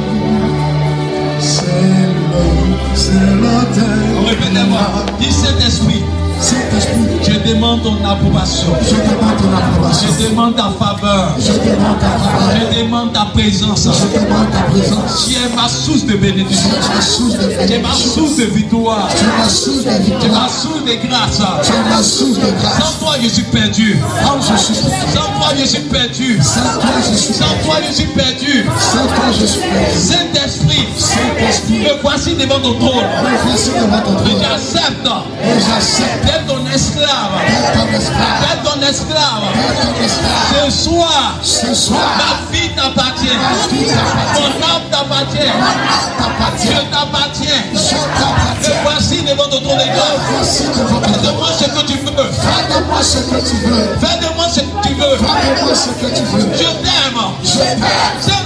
C'est le, c'est le dernier. Répétez-moi. Dis Saint-Esprit, Saint-Esprit, je demande ton approbation. je demande ton approbation. Je demande ta faveur. Je demande ta faveur. Je demande ta présence. Je demande ta présence. Tu es ma source de bénédiction. Tu es ma source de Tu es ma bénédiction. source de victoire. Tu es ma source de Tu es ma victoire. source de grâce. Tu es ma source de grâce. Sans toi, je suis perdu. Je suis Sans toi, je suis perdu. sans toi, je suis Sans toi, je suis perdu. sans toi, je suis perdu. Saint-Esprit, Saint-Esprit, me voici devant ton trône. me voici devant ton Et trône. j'accepte Et j'accepte d'être ton esclave. d'être ton esclave. Ce soir, Ce soir, ma vie t'appartient. Mon âme t'appartient. Âme. Je t'appartiens. Je Me voici devant ton trône de grâce. Fais de moi ce que tu veux. Fais de moi ce que tu veux. Fais de moi ce que tu veux. Fais de moi ce que tu veux. Je t'aime. Je t'aime.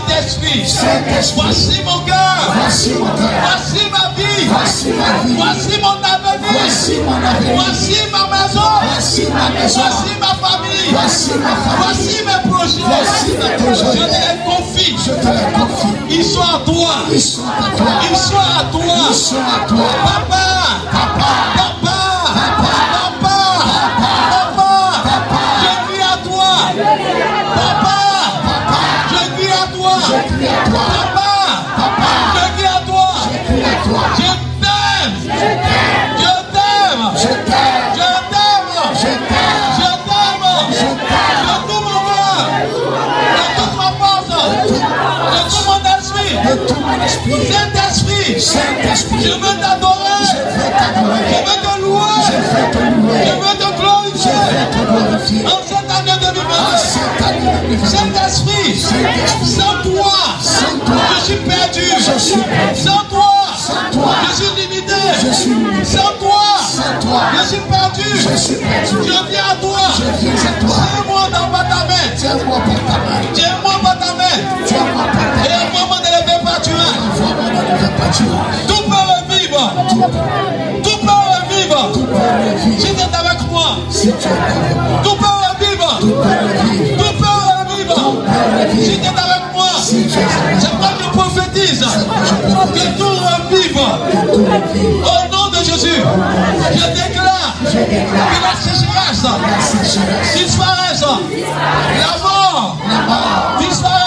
Saint-Esprit, voici mon cœur. voici mon cœur. Voici ma vie. Voici ma vie. Voici mon avenir. Voici mon avenir. Voici ma maison. Voici ma maison. Voici ma famille. Voici ma famille. Voici mes projets. Voici mes projets. Je te les confie. Je te les confie. Ils sont à toi. Ils sont à toi. Ils sont à toi. Ils sont à toi. Papa. Saint-Esprit. Saint-Esprit, Je veux t'adorer. je veux Je t'adorer. veux te louer. Je veux te louer. Je veux te Je glorifier. veux te glorifier. En cette année En 2020. cette année de. Saint-Esprit. Saint-Esprit, Sans toi. sans toi, Je suis perdu. Je suis perdu. Sans toi. Sans toi. Je suis limité. Je suis limité. Sans toi. Sans toi. Je suis perdu. je suis perdu. Je viens à toi. Je viens à toi. Tiens-moi dans ta main. Tiens-moi par ta main. Tiens-moi par ta main. Tiens-moi par ta main. Si tu es avec moi, tout peut revivre. tout peut revivre. Tout peut revivre. Si tu es avec moi, Si tu es avec moi qui prophétise que tout revive. Au nom de Jésus, je déclare que la sécheresse disparaisse. La mort mort,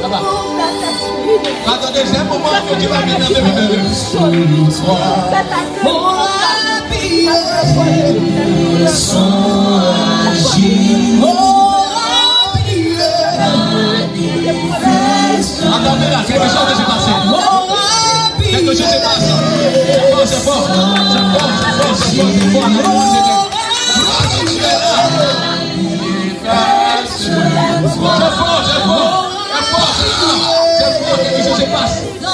Là-bas. Attendez, c'est un moment que tu vas venir en 2022. Attendez là, quelque chose s'est passé. Quelque chose s'est passé. C'est fort, c'est fort. C'est fort, c'est fort, C'est fort,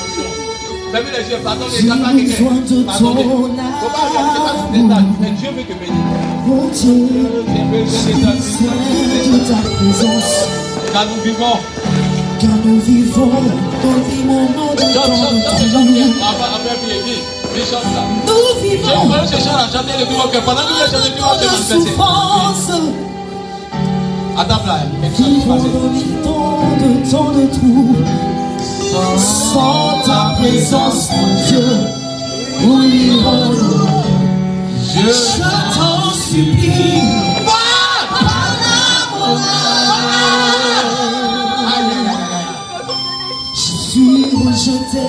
Fermez les yeux, pardon, Mais Dieu veut que bénisse. De ta présence. Car nous vivons. Car nous vivons, nous vivons nos temps de Nous vivons. J'ai voulu ce Tant de. Sans ta présence, mon Dieu, où irons-nous? Je Je t'en supplie. Je suis rejeté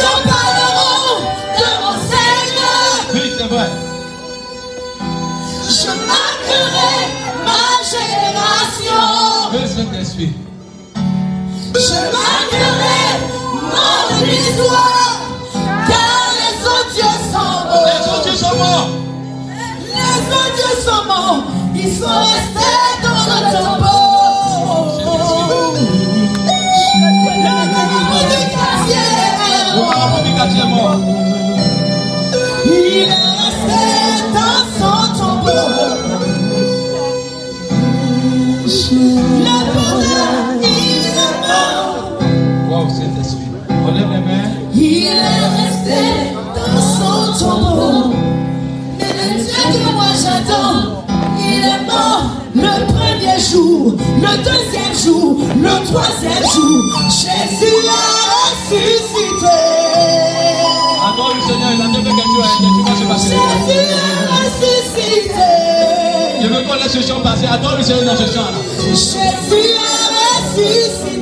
gens parleront de mon Seigneur. Oui, c'est vrai. Je marquerai ma génération. Oui, Saint-Esprit. Je marquerai mon histoire. Car les odieux sont Les morts. autres sont morts. Les odieux sont morts. Ils sont restés Il est resté dans son tombeau. Le bonheur, il est mort. Wow, Saint-Esprit. On lève les mains. Il est resté dans son tombeau. Mais le Dieu que moi j'attends, il est mort le premier jour, le deuxième jour, le troisième jour. Jésus a ressuscité. Adore le Seigneur, Je veux qu'on laisse ce chant passer. Adore le Seigneur dans ce chant là. Jésus a ressuscité.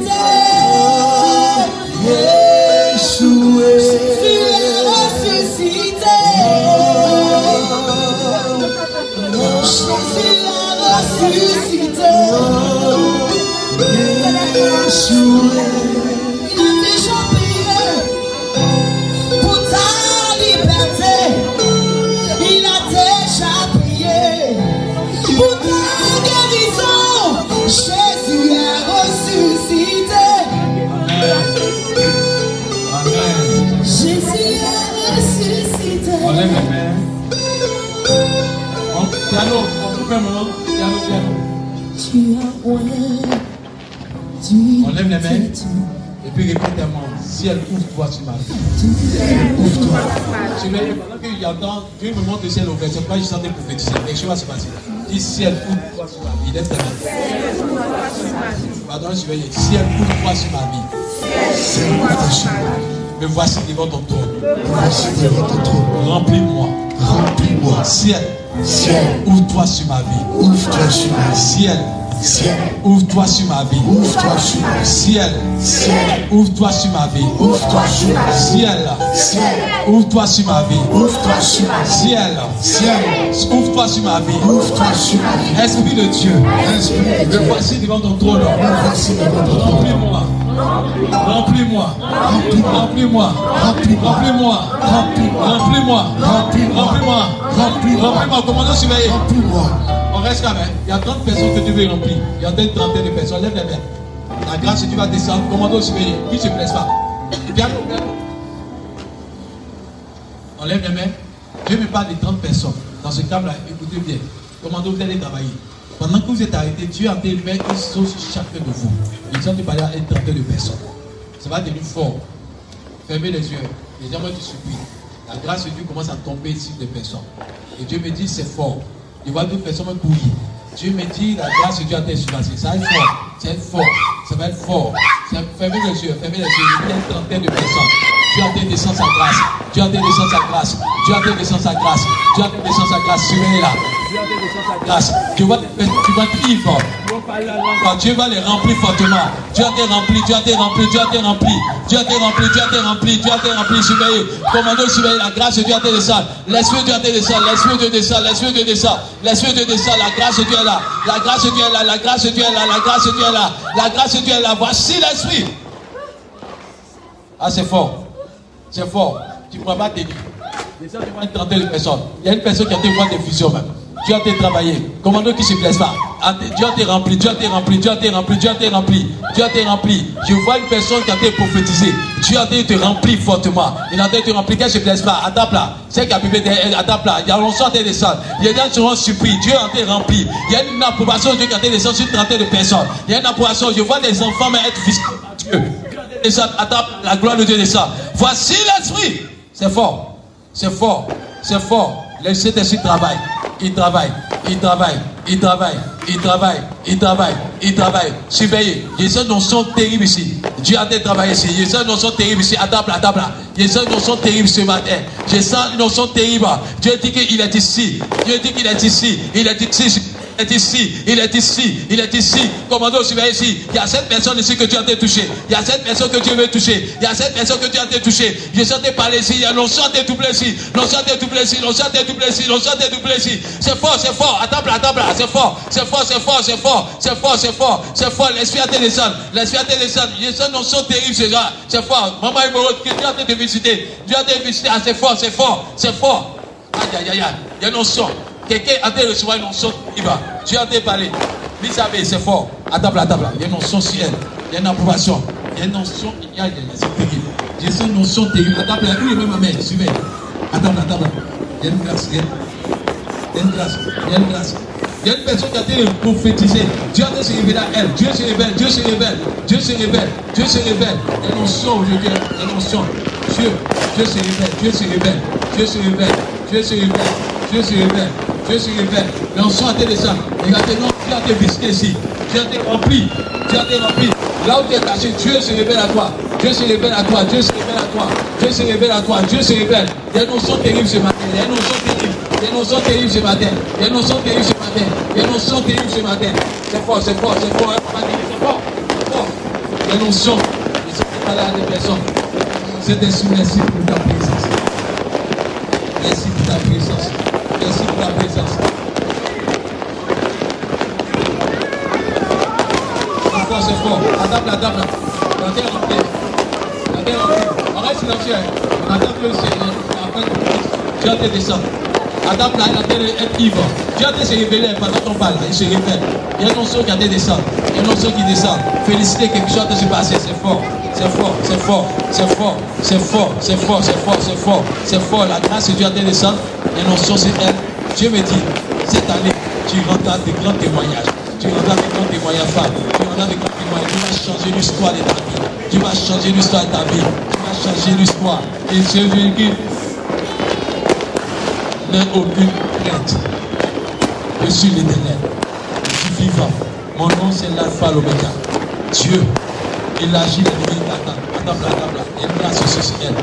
Ciel, ouvre-toi sur ma vie. Ouvre-toi. Surveillez, pendant qu'il y a temps, Dieu me montre le ciel ouvert. C'est pas juste en train de prophétiser. Quelque chose va se passer. Dis ciel, ouvre-toi sur ma vie. Lève tes mains. Pardon, surveillez. Ciel, ouvre-toi sur ma vie. Me voici devant ton trône. Voici devant ton trône. Remplis-moi. Remplis-moi. Ciel, Ciel, ouvre-toi sur ma vie. ouvre-toi sur ma vie. Ciel, Ciel, ouvre-toi sur ma vie. Ouvre-toi sur ma vie. Ciel, ciel, ouvre-toi sur ma vie. Ouvre-toi sur ma vie. Ciel, ciel, ouvre-toi sur ma vie. Ouvre-toi sur ma vie. Ciel, ciel, ouvre-toi sur ma vie. Ouvre-toi sur ma vie. Esprit de Dieu, Esprit de voici devant ton trône. Remplis-moi. Remplis-moi, remplis-moi, remplis-moi, remplis-moi, remplis-moi, remplis-moi, remplis-moi, remplis-moi, surveiller? Remplis-moi. Reste. Il y a 30 personnes que tu veux remplir. Il y a une trentaine de personnes. Lève les mains. La grâce de Dieu va descendre. Commando supérieur. Qui se plaise pas? Viens. On lève les mains. Dieu me parle de 30 personnes. Dans ce cadre-là, écoutez bien. Commando, vous allez travailler. Pendant que vous êtes arrêtés, Dieu a fait mettre une sauce sur chacun de vous. Ils sont parler à une trentaine de personnes. Ça va devenir fort. Fermez les yeux. Les gens vont te supplier. La grâce de Dieu commence à tomber sur des personnes. Et Dieu me dit, c'est fort. Je vois d'autres personnes me courir. Dieu me dit, la grâce de Dieu a été surpassée. Ça va être fort. Ça va être fort. Ça va être fort. Fermez les yeux. Fermez les yeux. Il a une trentaine de personnes. Dieu a été descendre sa grâce. Dieu a été descendre sa grâce. Dieu a été descendre sa grâce. Dieu a été descendre sa grâce. Surveillez-la. Dieu a été descendre sa grâce. Tu vas, tu vas vivre. Quand Dieu va les remplir fortement. Dieu a été rempli, Dieu a été rempli, Dieu a été rempli. Dieu a été rempli, Dieu a été rempli, Dieu a été rempli. Surveillez. Commandez, surveillez. La grâce de Dieu a été descendre. L'esprit de Dieu a été descendre. L'esprit de Dieu descend. L'esprit de Dieu descend. L'esprit de Dieu descend. La grâce de Dieu est là. La grâce de Dieu est là. La grâce de Dieu est là. La grâce de Dieu est là. La grâce de Dieu est là. Voici l'esprit. Ah, c'est fort. C'est fort. Tu ne pourras pas tenir. Déjà, tu vois une trentaine de personnes. Il y a une personne qui a été voir des fusions même. Dieu a été travaillé. Commando qui se plaise pas. Dieu a été rempli, Dieu a été rempli, Dieu a été rempli, Dieu a été rempli, Dieu a été rempli. Je vois une personne qui a été prophétisée. Dieu a été te rempli fortement. Il a été rempli. Qu'elle se plaise pas. À ta place. C'est qu'à Bible, à ta place. Il y a longtemps qui descendre. Il y a des gens qui seront surpris. Dieu a été rempli. Il y a une approbation de Dieu qui a été descendue sur une trentaine de personnes. Il y a une approbation. Je vois des enfants mais être par Dieu. À ta- la gloire de Dieu descend. Voici l'esprit. C'est fort. C'est fort. C'est fort. Le Saint-Esprit travaille. Il travaille. Il travaille. Il travaille. Il travaille. Il travaille. Il travaille. Surveillez. Il y a des notions terribles ici. Dieu a travaillé ici. Il y a des notions terribles ici. À table, à table. Il y a des notions terribles ce matin. Je sens une notion terrible. Dieu dit qu'il est ici. Dieu dit qu'il est ici. Il est ici. Il est ici, il est ici, il est ici. Commando, surveille ici? Il y a cette personne ici que Dieu a été touché. Il y a cette personne que Dieu veut toucher. Il y a cette personne que Dieu a été touché. Je sentais parler ici. Il y a l'onction a été doublé ici. L'onction a été doublé ici. L'onction a été doublé ici. L'onction a été doublé ici. C'est fort, c'est fort. À à table. C'est fort. C'est fort, c'est fort, c'est fort. C'est fort, c'est fort. C'est fort. L'esprit a été descendu. L'esprit a été descendu. Il y a cette notion terrible, c'est ça. C'est fort. Maman Iboro, que Dieu a été visité. Dieu a été visité. Ah, c'est fort, c'est fort. C'est fort. Aïe, aïe, aïe, aïe. Il y a une notion. Quelqu'un a été recevoir une notion. Il va. Dieu a été parlé. Lisabeth, c'est fort. À table, à table. Il y a une notion sur elle. Il y a une approbation. Il y a une notion. Il y a, a, c'est terrible. J'ai cette notion terrible. À table, ma mère Suivez. À table, à. Il y a une grâce. Il y a une grâce. Il y a une grâce. Il y a une personne qui a été prophétisée. Dieu a se révéler à elle. Dieu se révèle. Dieu se révèle. Dieu se révèle. Dieu se révèle. Il y a une notion aujourd'hui. Il y a une notion. Dieu. Dieu se révèle. Dieu se révèle. Dieu se révèle. Dieu se révèle. Dieu se révèle. Dieu se révèle. L'onction a été descendue. Regardez, non, Dieu a été visité ici. Dieu a été rempli. Dieu a été rempli. Là où tu es caché, Dieu se révèle à toi. Dieu se révèle à toi. Dieu se révèle à toi. Dieu se révèle à toi. Dieu se révèle. Il y a une notion terrible ce matin. Il y a une notion terrible. Il y a ce matin. Il y a une notion terrible ce matin. Il y a une notion ce matin. C'est fort, c'est fort, c'est fort. on. Il y a une notion. Là des personnes. C'est ainsi, merci pour ta présence. Merci pour ta présence. Merci pour ta présence. C'est fort, c'est fort. La remplie. La terre c'est la de la est ivre. Dieu a été se révéler pendant qu'on parle. Il se révèle. Il y a qui a été. Il y a qui qui se passer. C'est fort. C'est fort, c'est fort, c'est fort, c'est fort, c'est fort, c'est fort, c'est fort. La grâce de Dieu a été c'est. Dieu me dit, cette année, tu rendras des grands témoignages. Tu rendras des grands témoignages, femme. Tu rendras des grands témoignages. Tu vas changer l'histoire de ta vie. Tu vas changer l'histoire de ta vie. Tu vas changer l'histoire. Et je veux dire, n'aie aucune crainte. Je suis l'éternel. Je suis vivant. Mon nom, c'est l'alpha, l'oméga. Dieu, il agit les limites à table, à table. Il y a une grâce sur elle.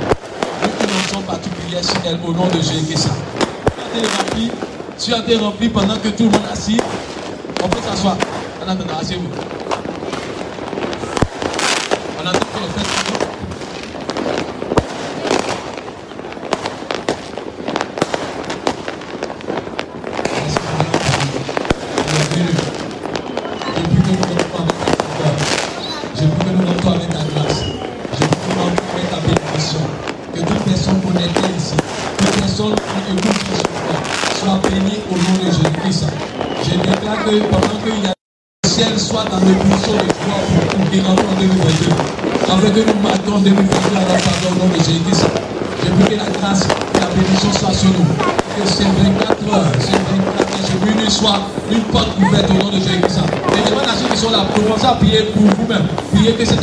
Beaucoup mention particulière sur elle au nom de Jésus Christ. Tu as été rempli, tu as été rempli pendant que tout le monde assis. On peut s'asseoir. En attendant, asseyez-vous. On attend que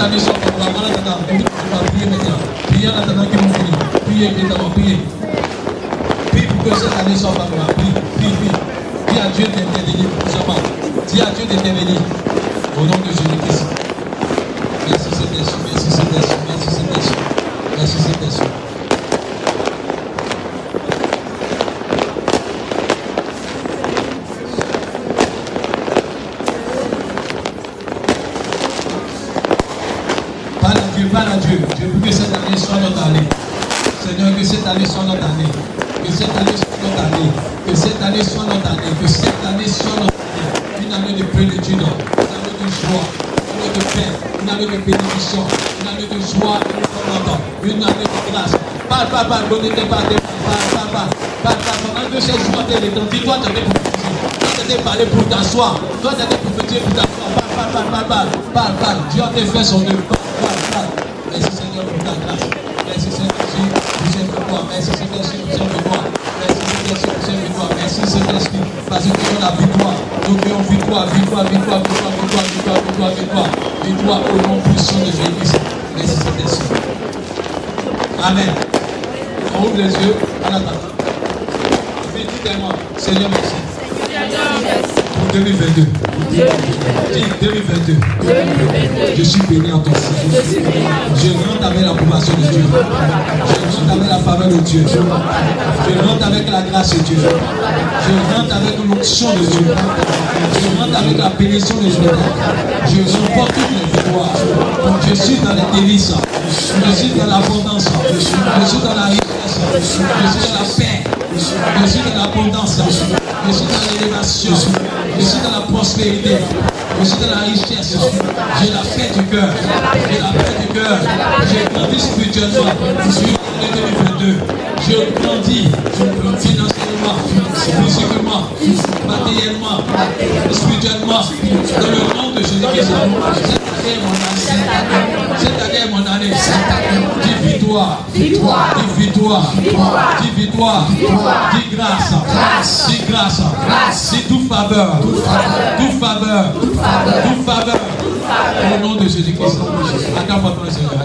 Priez que cette année soit favorable. En attendant, on va prier maintenant. Priez en attendant qu'ils vont finir. Priez maintenant, priez. Prie pour que soit à Dieu d'intervenir pour à Dieu d'intervenir. Ne t'es pas, parle, parle, parle, pendant que ces jours t'es temps, dis-toi, pour toi, t'es parler pour t'asseoir, toi, t'es pour prophétiser pour t'asseoir, parle, parle, parle, parle, parle, parle, Dieu a fait son œuvre, les yeux en attendant. Dites-moi, Seigneur, merci. Pour 2022. Dis 2022. Je suis béni en ton Seigneur. Je rentre avec l'approbation de Dieu. Je rentre avec la faveur de Dieu. Je rentre avec la grâce de Dieu. Je rentre avec l'onction de Dieu. Je rentre avec la bénédiction de Dieu. Je remporte toutes les victoires. Je suis dans les délices. Je suis dans l'abondance. Je suis dans la richesse. Je suis dans la paix. Je suis dans l'abondance. Je suis dans l'élévation. Je suis dans la prospérité. Je suis dans la richesse. J'ai la paix du cœur. J'ai la paix du cœur. J'ai grandi spirituellement. Je suis en 2022. Je grandis financièrement, physiquement, matériellement, spirituellement. Dans le nom de Jésus-Christ. Est mon. Cette année est mon année. Dis victoire. Victoire. Dis victoire. Dis victoire. Dis grâce. Grâce. Dis grâce. Grâce. Dis. Toute faveur. Toute faveur. Toute faveur. Toute faveur. Au nom de Jésus-Christ. Attends, votre Seigneur.